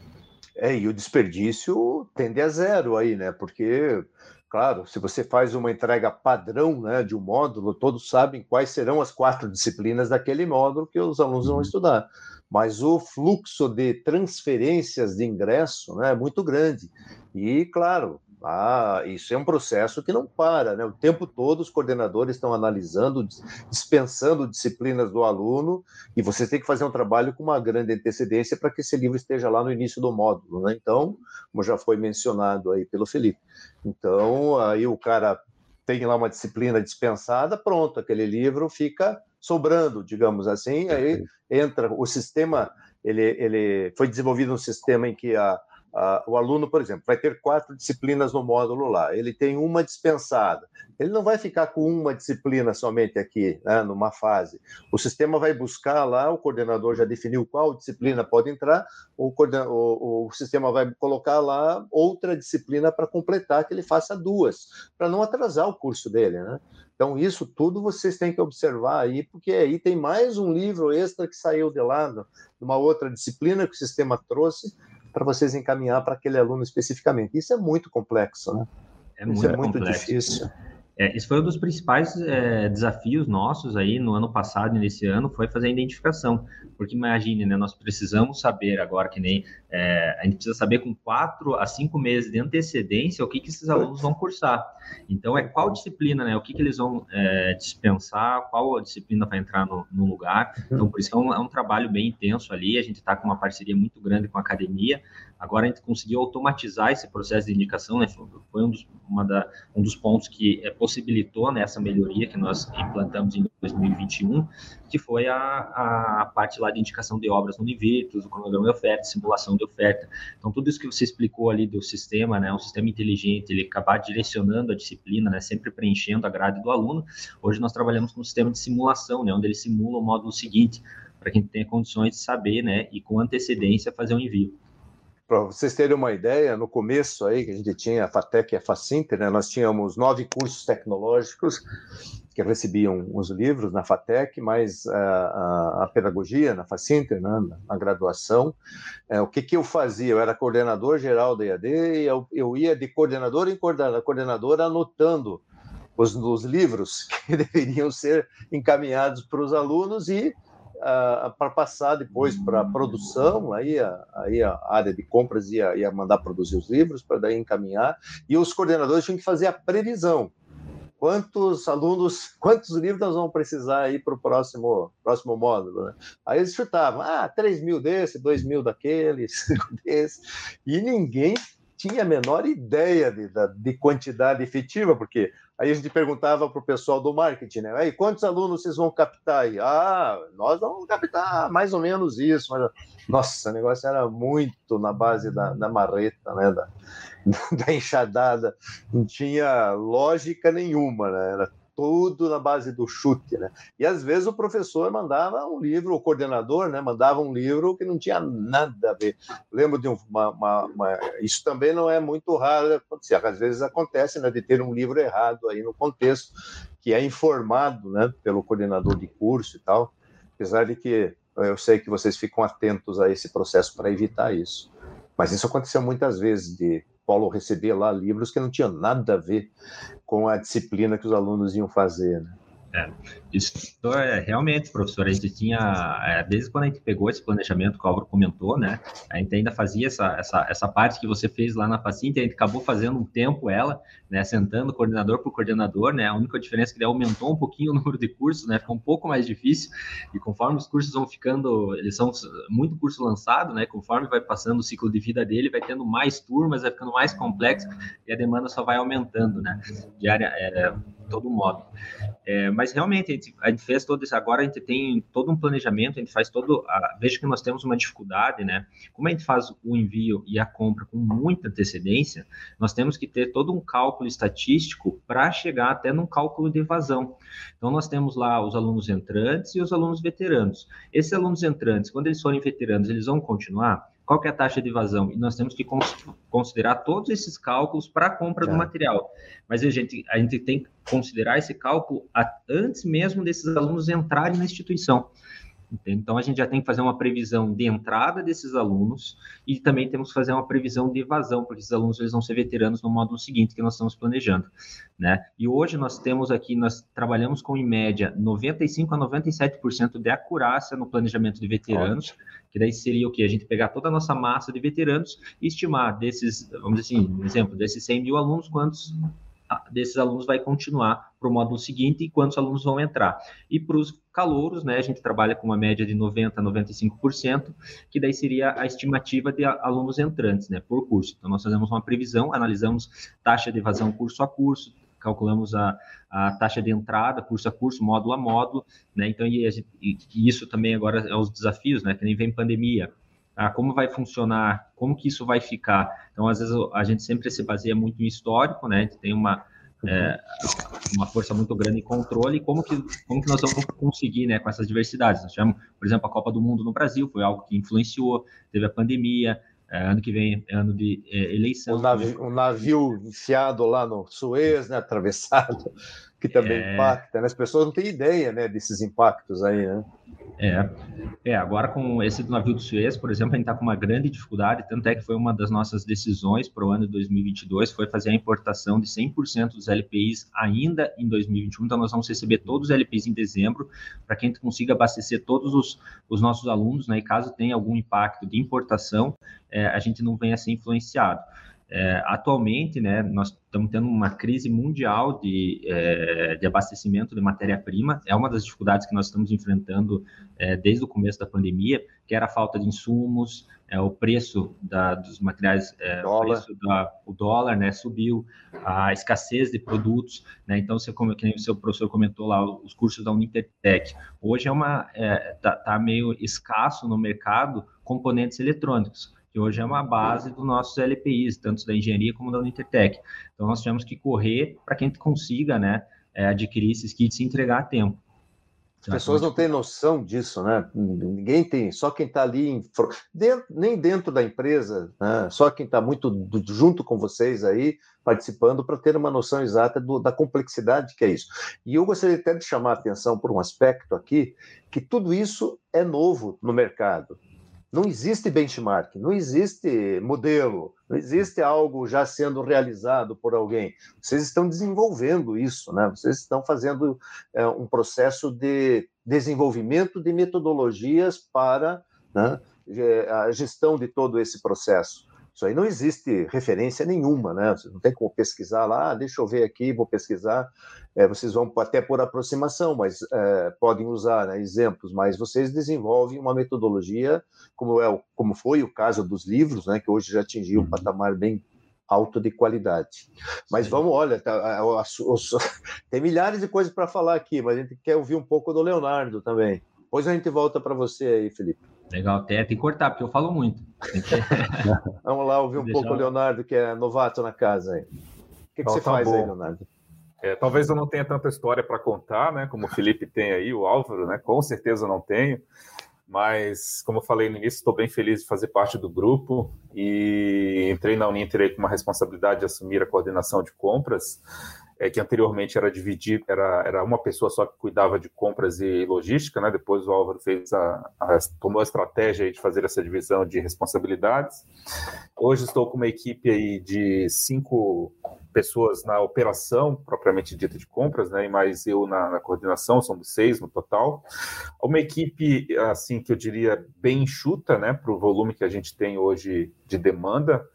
É, e o desperdício tende a zero aí, né? Porque Claro, se você faz uma entrega padrão né, de um módulo, todos sabem quais serão as quatro disciplinas daquele módulo que os alunos vão uhum. estudar. Mas o fluxo de transferências de ingresso né, é muito grande. E, claro, ah, isso é um processo que não para, né? O tempo todo os coordenadores estão analisando, dispensando disciplinas do aluno, e você tem que fazer um trabalho com uma grande antecedência para que esse livro esteja lá no início do módulo, né? Então, como já foi mencionado aí pelo Felipe. Então, aí o cara tem lá uma disciplina dispensada, pronto, aquele livro fica sobrando, digamos assim, aí entra o sistema, ele, ele foi desenvolvido um sistema em que a Uh, o aluno, por exemplo, vai ter quatro disciplinas no módulo lá, ele tem uma dispensada. Ele não vai ficar com uma disciplina somente aqui, né, numa fase. O sistema vai buscar lá, o coordenador já definiu qual disciplina pode entrar, o, o, o sistema vai colocar lá outra disciplina para completar, que ele faça duas, para não atrasar o curso dele. Né? Então, isso tudo vocês têm que observar aí, porque aí tem mais um livro extra que saiu de lá, numa outra disciplina que o sistema trouxe, para vocês encaminhar para aquele aluno especificamente. Isso é muito complexo, né? É muito, Isso é muito complexo. difícil. É, esse foi um dos principais é, desafios nossos aí no ano passado e nesse ano, foi fazer a identificação. Porque imagine, né, nós precisamos saber agora que nem é, a gente precisa saber com quatro a cinco meses de antecedência o que, que esses alunos vão cursar. Então é qual disciplina, né? O que, que eles vão é, dispensar, qual disciplina vai entrar no, no lugar. Então por isso é um, é um trabalho bem intenso ali. A gente está com uma parceria muito grande com a academia Agora a gente conseguiu automatizar esse processo de indicação, né? Foi um dos, da, um dos pontos que é, possibilitou né, essa melhoria que nós implantamos em 2021, que foi a, a parte lá de indicação de obras no Univirtus, o cronograma de oferta, simulação de oferta. Então, tudo isso que você explicou ali do sistema, né, um sistema inteligente, ele acabar direcionando a disciplina, né, sempre preenchendo a grade do aluno. Hoje nós trabalhamos com um sistema de simulação, né, onde ele simula o módulo seguinte, para que a gente tenha condições de saber, né, e com antecedência fazer o um envio. Para vocês terem uma ideia, no começo aí, que a gente tinha a FATEC e a FACINTER, né, nós tínhamos nove cursos tecnológicos que recebiam os livros na FATEC, mais a, a, a pedagogia na FACINTER, né, na graduação. É, o que, que eu fazia? Eu era coordenador geral da EAD e eu, eu ia de coordenador em coordenador anotando os, os livros que deveriam ser encaminhados para os alunos e uh, para passar depois para produção, aí a, aí a área de compras ia, ia mandar produzir os livros para daí encaminhar, e os coordenadores tinham que fazer a previsão. quantos alunos, quantos livros nós vamos precisar aí para o próximo, próximo módulo? Né? Aí eles chutavam, ah, 3 mil desse, 2 mil daquele, 5 desse, e ninguém tinha a menor ideia de, de quantidade efetiva, porque aí a gente perguntava para o pessoal do marketing, né? Aí, quantos alunos vocês vão captar aí? Ah, nós vamos captar mais ou menos isso. Mas... Nossa, o negócio era muito na base da, da marreta, né? Da, da enxadada, não tinha lógica nenhuma, né? Era tudo na base do chute, né? E às vezes o professor mandava um livro, o coordenador, né, mandava um livro que não tinha nada a ver. Lembro de uma, uma, uma... isso também não é muito raro acontecer. Às vezes acontece, né, de ter um livro errado aí no contexto que é informado, né, pelo coordenador de curso e tal. Apesar de que eu sei que vocês ficam atentos a esse processo para evitar isso. Mas isso aconteceu muitas vezes de Paulo receber lá livros que não tinham nada a ver com a disciplina que os alunos iam fazer. Né? É, isso é realmente, professor, a gente tinha, é, desde quando a gente pegou esse planejamento que o Álvaro comentou, né, a gente ainda fazia essa, essa, essa parte que você fez lá na Paciente, a gente acabou fazendo um tempo ela, né, sentando coordenador por coordenador, né, a única diferença é que ele aumentou um pouquinho o número de cursos, né, ficou um pouco mais difícil, e conforme os cursos vão ficando, eles são muito curso lançado, né, conforme vai passando o ciclo de vida dele, vai tendo mais turmas, vai ficando mais complexo, e a demanda só vai aumentando, né, diária, é, todo modo. É, mas realmente a gente, a gente, fez todo isso. Agora a gente tem todo um planejamento, a gente faz todo. A, veja que nós temos uma dificuldade, né? Como a gente faz o envio e a compra com muita antecedência, nós temos que ter todo um cálculo estatístico para chegar até num cálculo de evasão. Então nós temos lá os alunos entrantes e os alunos veteranos. Esses alunos entrantes, quando eles forem veteranos, eles vão continuar? Qual que é a taxa de evasão? E nós temos que considerar todos esses cálculos para a compra do material. Mas a gente, a gente tem que considerar esse cálculo antes mesmo desses alunos entrarem na instituição. Então, a gente já tem que fazer uma previsão de entrada desses alunos e também temos que fazer uma previsão de evasão, porque esses alunos eles vão ser veteranos no módulo seguinte que nós estamos planejando. Né? E hoje nós temos aqui, nós trabalhamos com, em média, 95% a 97% de acurácia no planejamento de veteranos, Ótimo. que daí seria o que? A gente pegar toda a nossa massa de veteranos e estimar desses, vamos dizer assim, um exemplo, desses 100 mil alunos, quantos desses alunos vai continuar para o módulo seguinte e quantos alunos vão entrar. E para os calouros, né, a gente trabalha com uma média de 90% a 95%, que daí seria a estimativa de alunos entrantes, né, por curso. Então, nós fazemos uma previsão, analisamos taxa de evasão curso a curso, calculamos a, a taxa de entrada, curso a curso, módulo a módulo, né, então, e, e, e isso também agora é os desafios, né, que nem vem pandemia, ah, como vai funcionar, como que isso vai ficar. Então, às vezes, a gente sempre se baseia muito em histórico, né? A gente tem uma, é, uma força muito grande em controle, como que, como que nós vamos conseguir, né, com essas diversidades. Nós tivemos, por exemplo, a Copa do Mundo no Brasil, foi algo que influenciou, teve a pandemia, é, ano que vem é ano de é, eleição. Um navio, um navio enfiado lá no Suez, né, atravessado, que também é... impacta, né? As pessoas não têm ideia, né, desses impactos aí, né? É, é, agora com esse do navio do Suez, por exemplo, a gente está com uma grande dificuldade, tanto é que foi uma das nossas decisões para o ano de 2022, foi fazer a importação de 100% dos LPIs ainda em 2021, então nós vamos receber todos os LPIs em dezembro, para que a gente consiga abastecer todos os, os nossos alunos, né, e caso tenha algum impacto de importação, é, a gente não venha a ser influenciado. É, atualmente, né, nós estamos tendo uma crise mundial de, é, de abastecimento de matéria-prima. É uma das dificuldades que nós estamos enfrentando é, desde o começo da pandemia, que era a falta de insumos, é, o preço da, dos materiais, é, dólar. O, preço da, o dólar né, subiu, a escassez de produtos. Né, então, você, como que o seu professor comentou lá, os cursos da Unitertec. Hoje é uma está é, tá meio escasso no mercado componentes eletrônicos que hoje é uma base dos nossos LPIs, tanto da engenharia como da Unitertec. Então, nós tivemos que correr para que a gente consiga né, é, adquirir esses kits e entregar a tempo. As pessoas não têm noção disso, né? Ninguém tem, só quem está ali, em, dentro, nem dentro da empresa, né? só quem está muito do, junto com vocês aí, participando, para ter uma noção exata do, da complexidade que é isso. E eu gostaria até de chamar a atenção por um aspecto aqui, que tudo isso é novo no mercado. Não existe benchmark, não existe modelo, não existe algo já sendo realizado por alguém. Vocês estão desenvolvendo isso, né? Vocês estão fazendo é, um processo de desenvolvimento de metodologias para né, a gestão de todo esse processo. Isso aí não existe referência nenhuma, né? Não tem como pesquisar lá, ah, deixa eu ver aqui, vou pesquisar. É, vocês vão até por aproximação, mas é, podem usar né, exemplos, mas vocês desenvolvem uma metodologia, como, é, como foi o caso dos livros, né, que hoje já atingiu um uhum. patamar bem alto de qualidade. Mas Sim. vamos, olha, tá, tem milhares de coisas para falar aqui, mas a gente quer ouvir um pouco do Leonardo também. Depois a gente volta para você aí, Felipe. Legal, até tem que cortar, porque eu falo muito. Vamos lá ouvir um Deixar... pouco o Leonardo, que é novato na casa aí. O que, que você tá faz bom. aí, Leonardo? É, talvez eu não tenha tanta história para contar, né? Como o Felipe tem aí, o Álvaro, né? Com certeza não tenho. Mas, como eu falei no início, estou bem feliz de fazer parte do grupo e entrei na Uninter com uma responsabilidade de assumir a coordenação de compras é, que anteriormente era dividir, era, era uma pessoa só que cuidava de compras e logística, né? Depois o Álvaro fez a, a tomou a estratégia de fazer essa divisão de responsabilidades. Hoje estou com uma equipe aí de cinco pessoas na operação propriamente dita de compras, né? E mais eu na, na coordenação, somos seis no total. Uma equipe assim que eu diria bem enxuta, né? Para o volume que a gente tem hoje de demanda.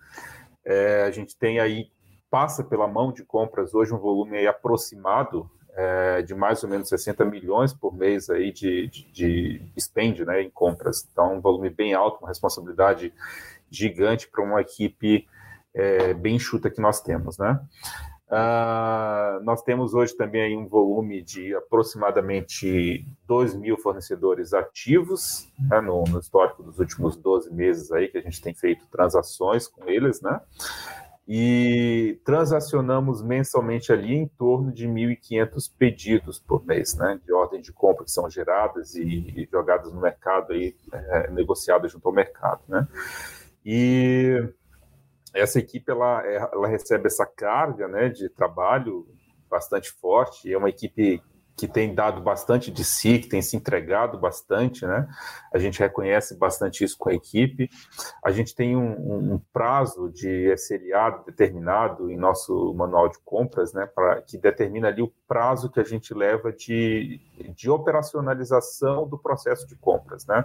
É, a gente tem aí passa pela mão de compras hoje um volume aproximado é, de mais ou menos 60 milhões por mês aí de, de, de spend né, em compras. Então, um volume bem alto, uma responsabilidade gigante para uma equipe é, bem enxuta que nós temos. Né? Uh, nós temos hoje também um volume de aproximadamente 2 mil fornecedores ativos né, no, no, histórico dos últimos 12 meses aí que a gente tem feito transações com eles, né? E transacionamos mensalmente ali em torno de 1.500 pedidos por mês, né, de ordem de compra que são geradas e, e jogadas no mercado, aí, é, negociadas junto ao mercado. Né. E essa equipe ela, ela recebe essa carga né, de trabalho bastante forte, é uma equipe que tem dado bastante de si, que tem se entregado bastante, né? A gente reconhece bastante isso com a equipe. A gente tem um, um prazo de SLA determinado em nosso manual de compras, né? Pra, que determina ali o prazo que a gente leva de, de operacionalização do processo de compras, né?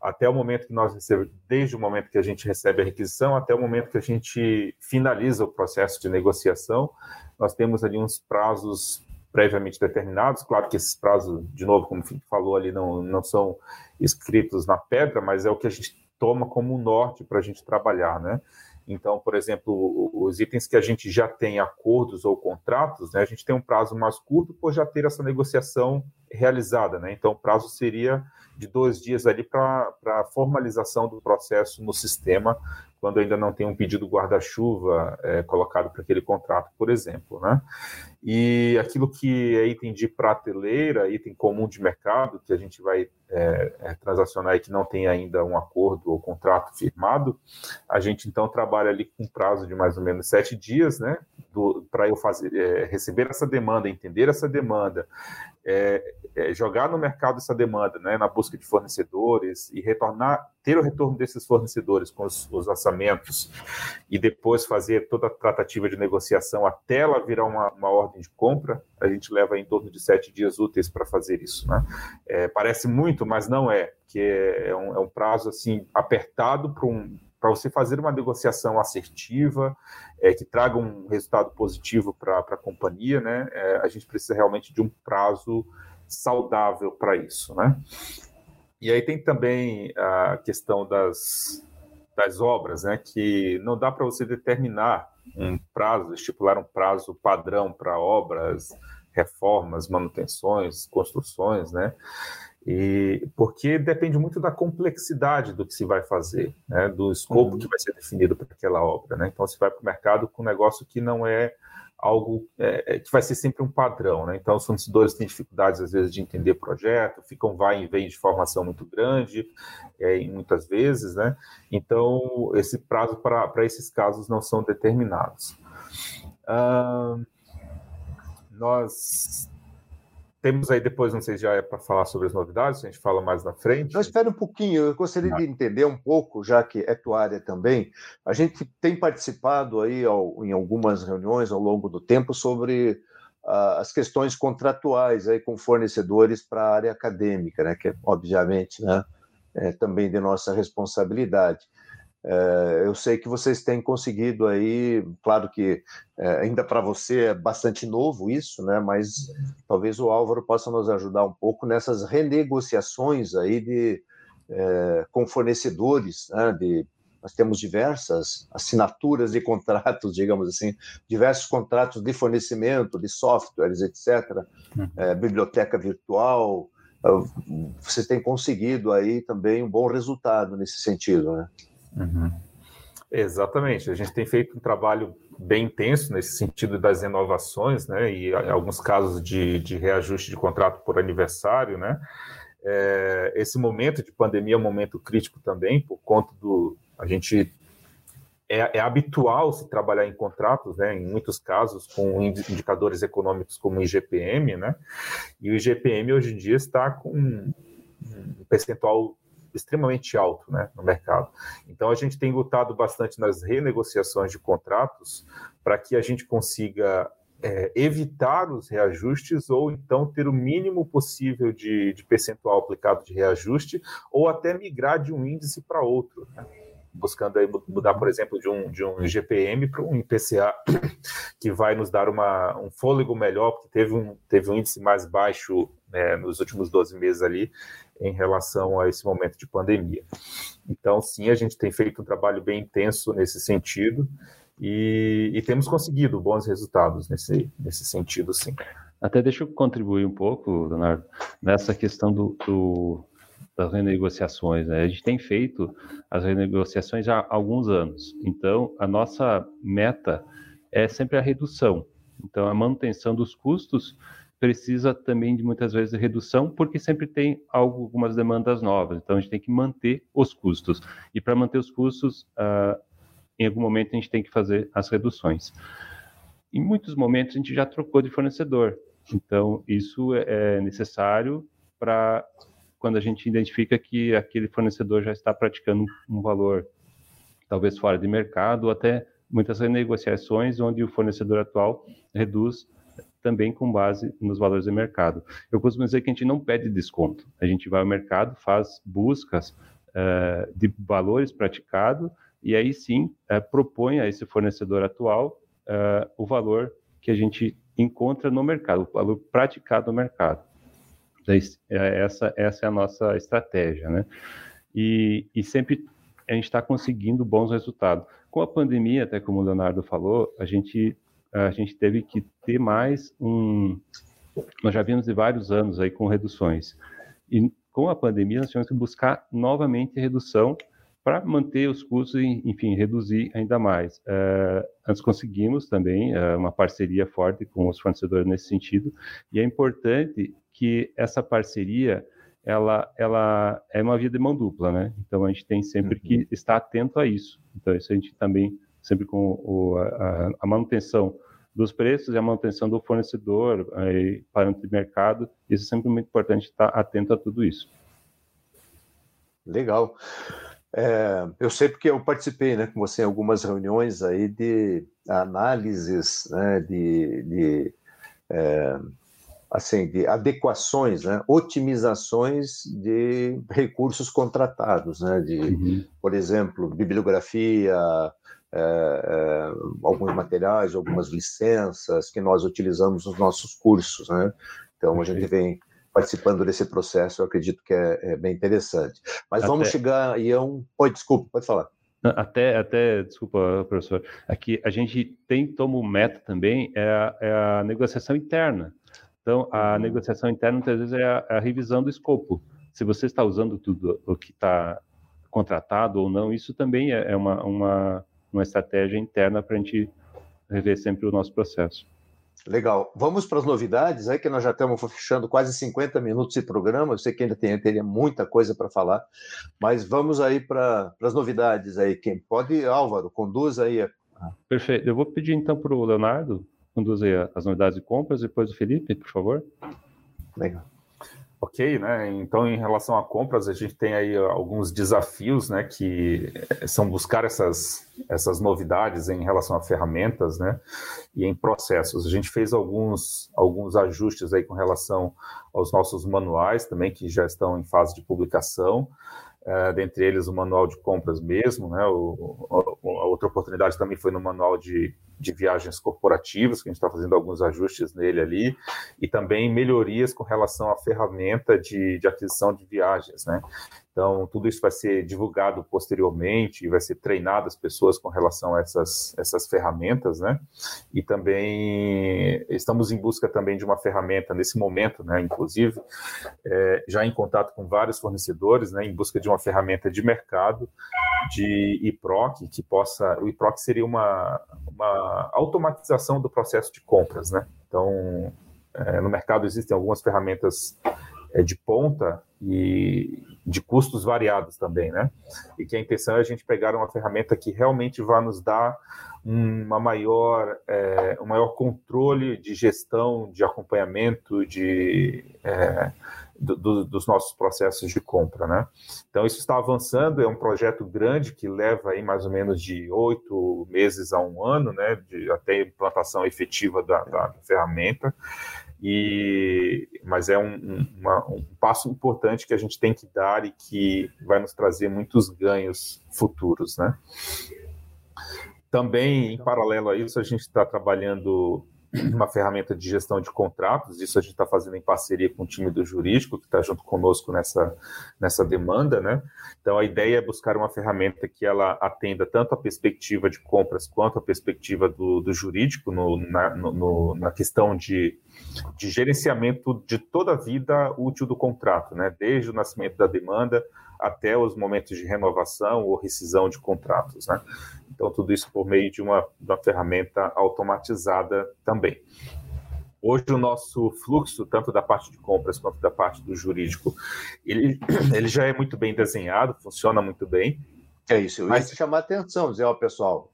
Até o momento que nós recebemos, desde o momento que a gente recebe a requisição até o momento que a gente finaliza o processo de negociação, nós temos ali uns prazos previamente determinados. Claro que esses prazos, de novo, como o Felipe falou ali, não, não são escritos na pedra, mas é o que a gente toma como norte para a gente trabalhar, né? Então, por exemplo, os itens que a gente já tem acordos ou contratos, né, a gente tem um prazo mais curto por já ter essa negociação realizada, né? Então, o prazo seria de dois dias ali para a formalização do processo no sistema, quando ainda não tem um pedido guarda-chuva é, colocado para aquele contrato, por exemplo, né? E aquilo que é item de prateleira, item comum de mercado, que a gente vai é, é, transacionar e que não tem ainda um acordo ou contrato firmado, a gente então trabalha ali com prazo de mais ou menos sete dias, né? Para eu fazer, é, receber essa demanda, entender essa demanda, é, é, jogar no mercado essa demanda, né, na busca de fornecedores e retornar, ter o retorno desses fornecedores com os, os orçamentos e depois fazer toda a tratativa de negociação até ela virar uma, uma ordem de compra, a gente leva em torno de sete dias úteis para fazer isso, né? É, parece muito, mas não é, que é, é, um, é um prazo assim apertado para um para você fazer uma negociação assertiva, é, que traga um resultado positivo para a companhia, né, é, a gente precisa realmente de um prazo saudável para isso. Né? E aí tem também a questão das, das obras, né, que não dá para você determinar um prazo, estipular um prazo padrão para obras, reformas, manutenções, construções, né? E porque depende muito da complexidade do que se vai fazer, né, do escopo uhum. que vai ser definido para aquela obra. Né? Então, você vai para o mercado com um negócio que não é algo é, é, que vai ser sempre um padrão. Né? Então, os fornecedores têm dificuldades, às vezes, de entender projeto, ficam vai e vem de formação muito grande, é, muitas vezes. Né? Então, esse prazo para esses casos não são determinados. Ah, nós temos aí depois, não sei se já é para falar sobre as novidades, a gente fala mais na frente. Não, espera um pouquinho, eu gostaria ah. de entender um pouco, já que é tua área também. A gente tem participado aí ao, em algumas reuniões ao longo do tempo sobre uh, as questões contratuais aí com fornecedores para a área acadêmica, né, que é, obviamente né, é também de nossa responsabilidade. É, eu sei que vocês têm conseguido aí, claro que é, ainda para você é bastante novo isso, né? Mas talvez o Álvaro possa nos ajudar um pouco nessas renegociações aí de é, com fornecedores, né? De nós temos diversas assinaturas de contratos, digamos assim, diversos contratos de fornecimento de softwares, etc. É, biblioteca virtual. Vocês têm conseguido aí também um bom resultado nesse sentido, né? Uhum. Exatamente, a gente tem feito um trabalho bem intenso nesse sentido das renovações, né, e alguns casos de, de reajuste de contrato por aniversário, né. É, esse momento de pandemia é um momento crítico também, por conta do. A gente. É, é habitual se trabalhar em contratos, né, em muitos casos, com indicadores econômicos como o IGPM, né, e o IGPM hoje em dia está com um percentual extremamente alto né, no mercado. Então, a gente tem lutado bastante nas renegociações de contratos para que a gente consiga é, evitar os reajustes ou então ter o mínimo possível de, de, percentual aplicado de reajuste ou até migrar de um índice para outro. Né? buscando aí mudar, por exemplo, de um, de um GPM para um IPCA, que vai nos dar uma, um fôlego melhor, porque teve um, teve um índice mais baixo né, nos últimos 12 meses ali, em relação a esse momento de pandemia. Então, sim, a gente tem feito um trabalho bem intenso nesse sentido e, e temos conseguido bons resultados nesse, nesse sentido, sim. Até deixa eu contribuir um pouco, Leonardo, nessa questão do, do das renegociações. Né? A gente tem feito as renegociações há alguns anos. Então, a nossa meta é sempre a redução. Então, a manutenção dos custos precisa também de muitas vezes redução, porque sempre tem algumas demandas novas. Então a gente tem que manter os custos. E para manter os custos, uh, em algum momento a gente tem que fazer as reduções. Em muitos momentos a gente já trocou de fornecedor. Então isso é, é necessário para quando a gente identifica que aquele fornecedor já está praticando um valor talvez fora de mercado, ou até muitas renegociações onde o fornecedor atual reduz também com base nos valores de mercado. Eu costumo dizer que a gente não pede desconto, a gente vai ao mercado, faz buscas uh, de valores praticados e aí sim uh, propõe a esse fornecedor atual uh, o valor que a gente encontra no mercado, o valor praticado no mercado. Essa, essa é a nossa estratégia, né? E, e sempre a gente está conseguindo bons resultados. Com a pandemia, até como o Leonardo falou, a gente a gente teve que ter mais um. Nós já vimos de vários anos aí com reduções. E com a pandemia, nós tivemos que buscar novamente redução para manter os custos e, enfim, reduzir ainda mais. Uh, nós conseguimos também uh, uma parceria forte com os fornecedores nesse sentido, e é importante que essa parceria ela, ela é uma via de mão dupla, né? Então a gente tem sempre uhum. que estar atento a isso. Então isso a gente também sempre com o, a, a, manutenção dos preços e a manutenção do fornecedor, aí, parâmetro de mercado, isso é sempre muito importante estar atento a tudo isso. Legal. É, eu sei porque eu participei né, com você em algumas reuniões aí de análises né, de, de é, assim, de adequações, né, otimizações de recursos contratados, né, de, uhum. por exemplo, bibliografia, é, é, alguns materiais, algumas licenças que nós utilizamos nos nossos cursos, né? Então a gente vem participando desse processo, eu acredito que é, é bem interessante. Mas Até... vamos chegar aí a um. Oi, desculpa, pode falar. Até, até, desculpa, professor, aqui a gente tem como meta também é a, é a negociação interna. Então, a uhum. negociação interna, muitas vezes, é a, é a, revisão do escopo. Se você está usando tudo o que está contratado ou não, isso também é, é uma, uma, uma estratégia interna para a gente rever sempre o nosso processo. Legal. Vamos para as novidades, aí que nós já estamos fechando quase 50 minutos de programa. Eu sei que ainda tem, teria muita coisa para falar, mas vamos aí para, para as novidades aí. Quem pode, Álvaro, conduz aí. Perfeito. Eu vou pedir então para o Leonardo conduzir as novidades de compras, depois o Felipe, por favor. Legal. Ok, né? Então, em relação a compras, a gente tem aí alguns desafios, né? Que são buscar essas, essas novidades em relação a ferramentas, né? E em processos. A gente fez alguns, alguns ajustes aí com relação aos nossos manuais também, que já estão em fase de publicação. uh, dentre eles o manual de compras mesmo, né? O, a outra oportunidade também foi no manual de, de viagens corporativas, que a gente está fazendo alguns ajustes nele ali, e também melhorias com relação à ferramenta de, de aquisição de viagens, né? Então, tudo isso vai ser divulgado posteriormente, vai ser treinado as pessoas com relação a essas, essas ferramentas, né? E também estamos em busca também de uma ferramenta nesse momento, né? Inclusive, é, já em contato com vários fornecedores, né? Em busca de uma ferramenta de mercado de IPROC, que possa... O IPROC seria uma, uma automatização do processo de compras, né? Então, é, no mercado existem algumas ferramentas é, de ponta e de custos variados também, né? E que a intenção é a gente pegar uma ferramenta que realmente vá nos dar uma maior, é, um maior controle de gestão, de acompanhamento, de é, do, do, dos nossos processos de compra, né? Então isso está avançando, é um projeto grande que leva aí mais ou menos de oito meses a um ano, né? De, até a implantação efetiva da, da ferramenta. E, mas é um, uma, um passo importante que a gente tem que dar e que vai nos trazer muitos ganhos futuros, né? Também, em paralelo a isso, a gente está trabalhando uma ferramenta de gestão de contratos, isso a gente está fazendo em parceria com o time do jurídico, que está junto conosco nessa, nessa demanda, né? Então, a ideia é buscar uma ferramenta que ela atenda tanto a perspectiva de compras quanto a perspectiva do, do jurídico no, na, no, na questão de, de gerenciamento de toda a vida útil do contrato, né? Desde o nascimento da demanda até os momentos de renovação ou rescisão de contratos, né? Então, tudo isso por meio de uma, de uma ferramenta automatizada também. Hoje, o nosso fluxo, tanto da parte de compras quanto da parte do jurídico, ele, ele já é muito bem desenhado, funciona muito bem. É isso, eu mas... ia chamar a atenção, dizer, ó, pessoal,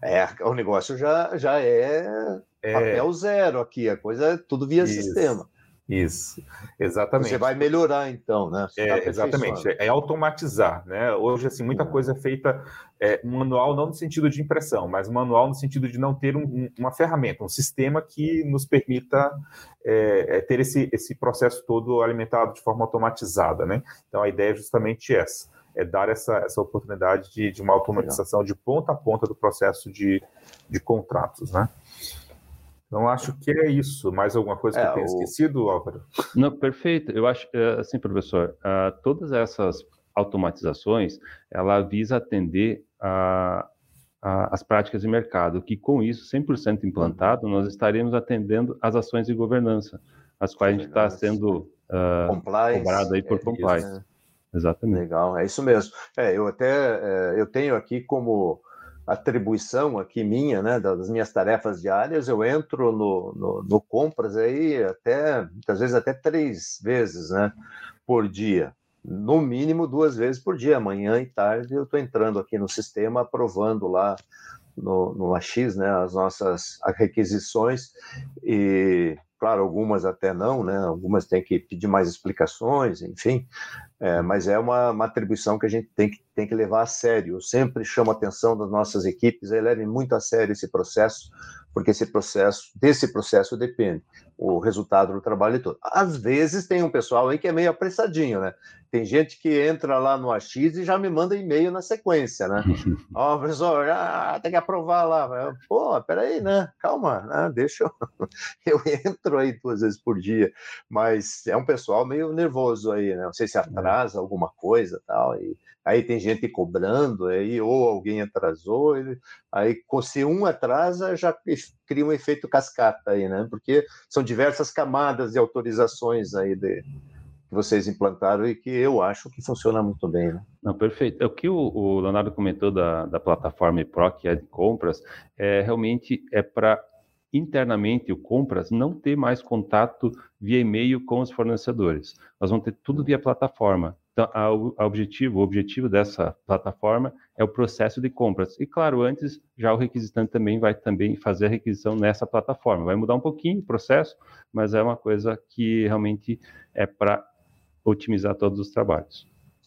é, o negócio já, já é, é papel zero aqui, a coisa é tudo via isso. sistema. Isso, exatamente. Você vai melhorar, então, né? É, tá exatamente, é, automatizar, né? Hoje, assim, muita coisa é feita é, manual, não no sentido de impressão, mas manual no sentido de não ter um, uma ferramenta, um sistema que nos permita é, é, ter esse, esse processo todo alimentado de forma automatizada, né? Então, a ideia é justamente essa, é dar essa, essa oportunidade de, de uma automatização de ponta a ponta do processo de, de contratos, né? Então, acho que é isso. Mais alguma coisa que é, eu tenha o... esquecido, Álvaro? Não, perfeito. Eu acho, é, assim, professor, uh, todas essas automatizações, ela visa atender a, a, as práticas de mercado, que com isso, 100% implantado, nós estaremos atendendo as ações de governança, as quais a gente está sendo uh, cobrado aí por é compliance. Isso, né? Exatamente. Legal, é isso mesmo. É, eu até é, eu tenho aqui como atribuição aqui minha, né, das minhas tarefas diárias, eu entro no, no, no, compras aí até, muitas vezes até três vezes, né, por dia, no mínimo duas vezes por dia, manhã e tarde eu estou entrando aqui no sistema, aprovando lá no, no AX, né, as nossas requisições e claro, algumas até não, né? Algumas têm que pedir mais explicações, enfim, é, mas é uma, uma, atribuição que a gente tem que, tem que levar a sério. Eu sempre chamo a atenção das nossas equipes, levem muito a sério esse processo, porque esse processo, desse processo depende o resultado do trabalho todo. Às vezes tem um pessoal aí que é meio apressadinho, né? Tem gente que entra lá no AX e já me manda e-mail na sequência, né? Ó, oh, professor, já tem que aprovar lá. Pô, peraí, né? Calma, né? deixa eu... eu entro aí duas vezes por dia, mas é um pessoal meio nervoso aí, né? Não sei se atrasa alguma coisa tal, e aí tem gente cobrando, aí ou alguém atrasou, aí se um atrasa já cria um efeito cascata aí, né? Porque são diversas camadas de autorizações aí de, que vocês implantaram e que eu acho que funciona muito bem, né? Não, perfeito. É o que o, o Leonardo comentou da, da plataforma Pro, que é de compras, é realmente é para internamente o compras não ter mais contato via e-mail com os fornecedores. Nós vamos ter tudo via plataforma. Então, a, a objetivo, o objetivo dessa plataforma é o processo de compras. E claro, antes já o requisitante também vai também fazer a requisição nessa plataforma. Vai mudar um pouquinho o processo, mas é uma coisa que realmente é para otimizar todos os trabalhos.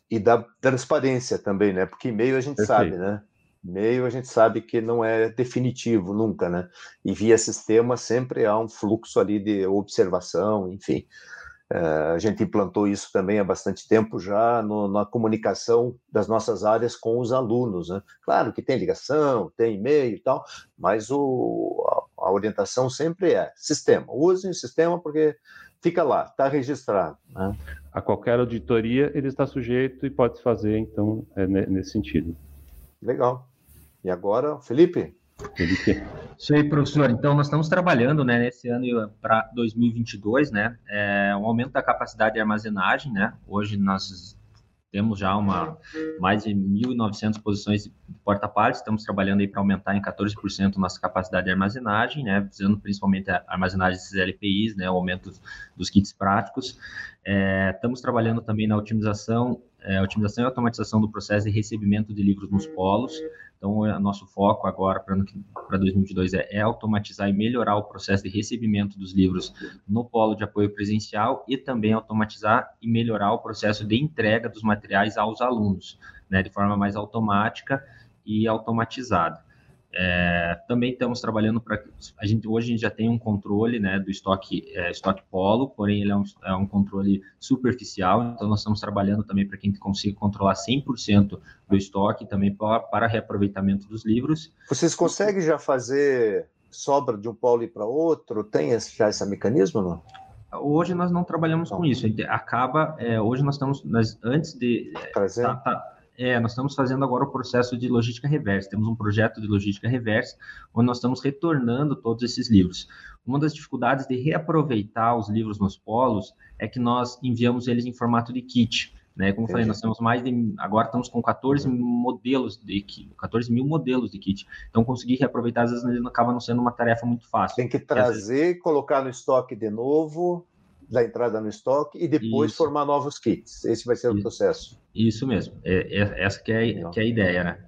E dá transparência também, né? Porque e-mail a gente Perfeito. sabe, né? E-mail a gente sabe que não é definitivo nunca, né? E via sistema sempre há um fluxo ali de observação, enfim. É, a gente implantou isso também há bastante tempo já no, na comunicação das nossas áreas com os alunos. Né? Claro que tem ligação, tem e-mail e tal, mas o, a, a orientação sempre é sistema. Usem o sistema porque fica lá, está registrado. Né? A qualquer auditoria ele está sujeito e pode fazer, então, é nesse sentido. Legal. E agora, Felipe? Isso aí, professor. Então, nós estamos trabalhando né, nesse ano para 2022, né, é, um aumento da capacidade de armazenagem. Né? Hoje nós temos já uma, mais de 1.900 posições de porta-partes, estamos trabalhando aí para aumentar em 14% nossa capacidade de armazenagem, né, visando principalmente a armazenagem desses LPIs, né, o aumento dos kits práticos. É, estamos trabalhando também na otimização, é, otimização e automatização do processo de recebimento de livros nos polos, então, o nosso foco agora para 2022 é, é, automatizar e melhorar o processo de recebimento dos livros no polo de apoio presencial e também automatizar e melhorar o processo de entrega dos materiais aos alunos, né, de forma mais automática e automatizada. É, também estamos trabalhando para a gente hoje a gente já tem um controle né, do estoque é, estoque polo, porém ele é um, é um, controle superficial, então nós estamos trabalhando também para quem consiga controlar 100% do estoque também para, para reaproveitamento dos livros. Vocês conseguem já fazer sobra de um polo para outro? Tem esse, já esse mecanismo não? Hoje nós não trabalhamos com isso. Acaba é, hoje nós estamos nós, antes de Trazer. Tá, tá, é, nós estamos fazendo agora o processo de logística reversa. Temos um projeto de logística reversa, onde nós estamos retornando todos esses livros. Uma das dificuldades de reaproveitar os livros nos polos é que nós enviamos eles em formato de kit. Né? Como eu falei, nós temos mais de. Agora estamos com 14 modelos de 14 mil modelos de kit. Então, conseguir reaproveitar, às vezes, acaba não sendo uma tarefa muito fácil. Tem que trazer, vezes... colocar no estoque de novo, da entrada no estoque e depois Isso. formar novos kits. Esse vai ser o processo. Isso mesmo. É, é, essa que é, que é a ideia, né?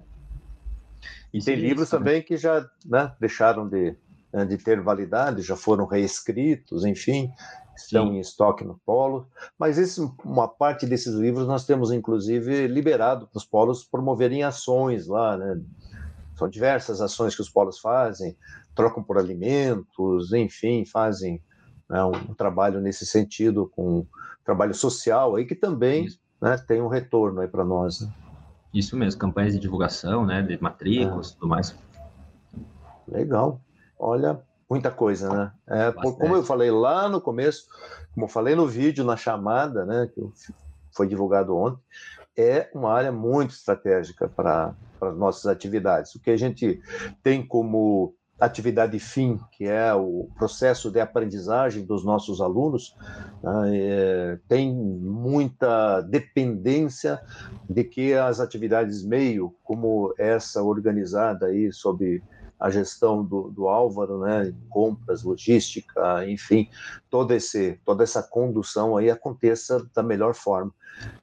E tem livros né? também que já né, deixaram de, né, de ter validade, já foram reescritos, enfim, estão Sim. em estoque no polo. Mas esse, uma parte desses livros nós temos, inclusive, liberado para os polos promoverem ações lá, né? São diversas ações que os polos fazem, trocam por alimentos, enfim, fazem né, um, trabalho nesse sentido, com um trabalho social aí que também né, tem um retorno aí para nós. Né? Isso mesmo, campanhas de divulgação, né, de matrículas, é. tudo mais. Legal. Olha, muita coisa, né? É, como eu falei lá no começo, como eu falei no vídeo, na chamada, né, que foi divulgado ontem, é uma área muito estratégica para as nossas atividades. O que a gente tem como atividade fim, que é o processo de aprendizagem dos nossos alunos, né, é, tem muita dependência de que as atividades meio, como essa organizada aí sob a gestão do, do Álvaro, né, compras, logística, enfim, todo esse, toda essa condução aí aconteça da melhor forma.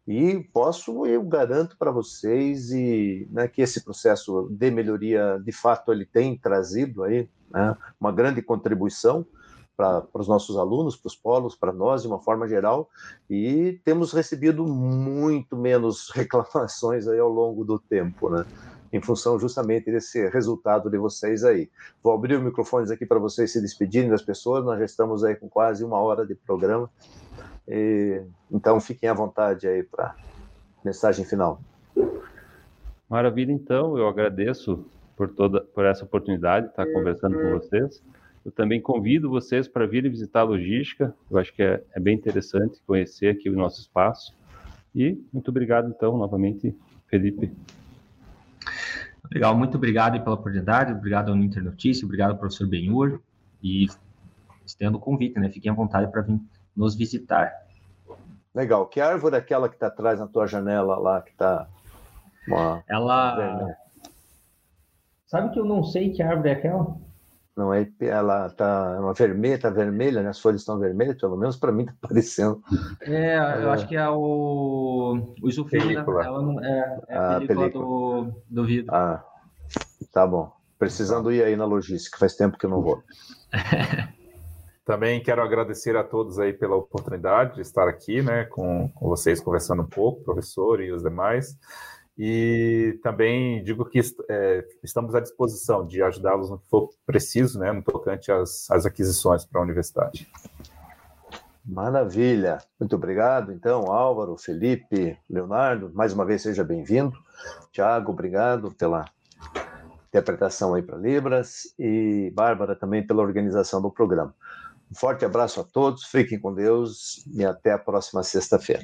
E posso, eu garanto para vocês e, né, que esse processo de melhoria, de fato, ele tem trazido aí né, uma grande contribuição para os nossos alunos, para os polos, para nós de uma forma geral, e temos recebido muito menos reclamações aí ao longo do tempo, né? Em função justamente desse resultado de vocês aí. Vou abrir os microfones aqui para vocês se despedirem das pessoas, nós já estamos aí com quase uma hora de programa, e, então fiquem à vontade aí para mensagem final. Maravilha, então, eu agradeço por toda por essa oportunidade de estar conversando com vocês. Eu também convido vocês para virem visitar a logística. Eu acho que é, é, bem interessante conhecer aqui o nosso espaço. E muito obrigado, então, novamente, Felipe. Legal, muito obrigado pela oportunidade, obrigado ao Inter Notícia, obrigado ao professor Benhur e estendo o convite, né? Fiquem à vontade para vir nos visitar. Legal. Que árvore é aquela que está atrás na tua janela lá, que está. Ela... Sabe que eu não sei que árvore é aquela? Não é, ela tá uma vermelha, tá vermelha, né? As folhas estão vermelhas, pelo menos para mim tá parecendo. É, eu é. acho que é o o isofene, ela não é, é a, a película, película, do, do vidro. Ah, tá bom. Precisando ir aí na logística, faz tempo que eu não vou. Também quero agradecer a todos aí pela oportunidade de estar aqui, né, com, com vocês conversando um pouco, professor e os demais. E também digo que é, estamos à disposição de ajudá-los no que for preciso, né, no tocante às, às aquisições para a universidade. Maravilha. Muito obrigado, então, Álvaro, Felipe, Leonardo. Mais uma vez, seja bem-vindo. Tiago, obrigado pela interpretação aí para Libras e Bárbara também pela organização do programa. Um forte abraço a todos, fiquem com Deus e até a próxima sexta-feira.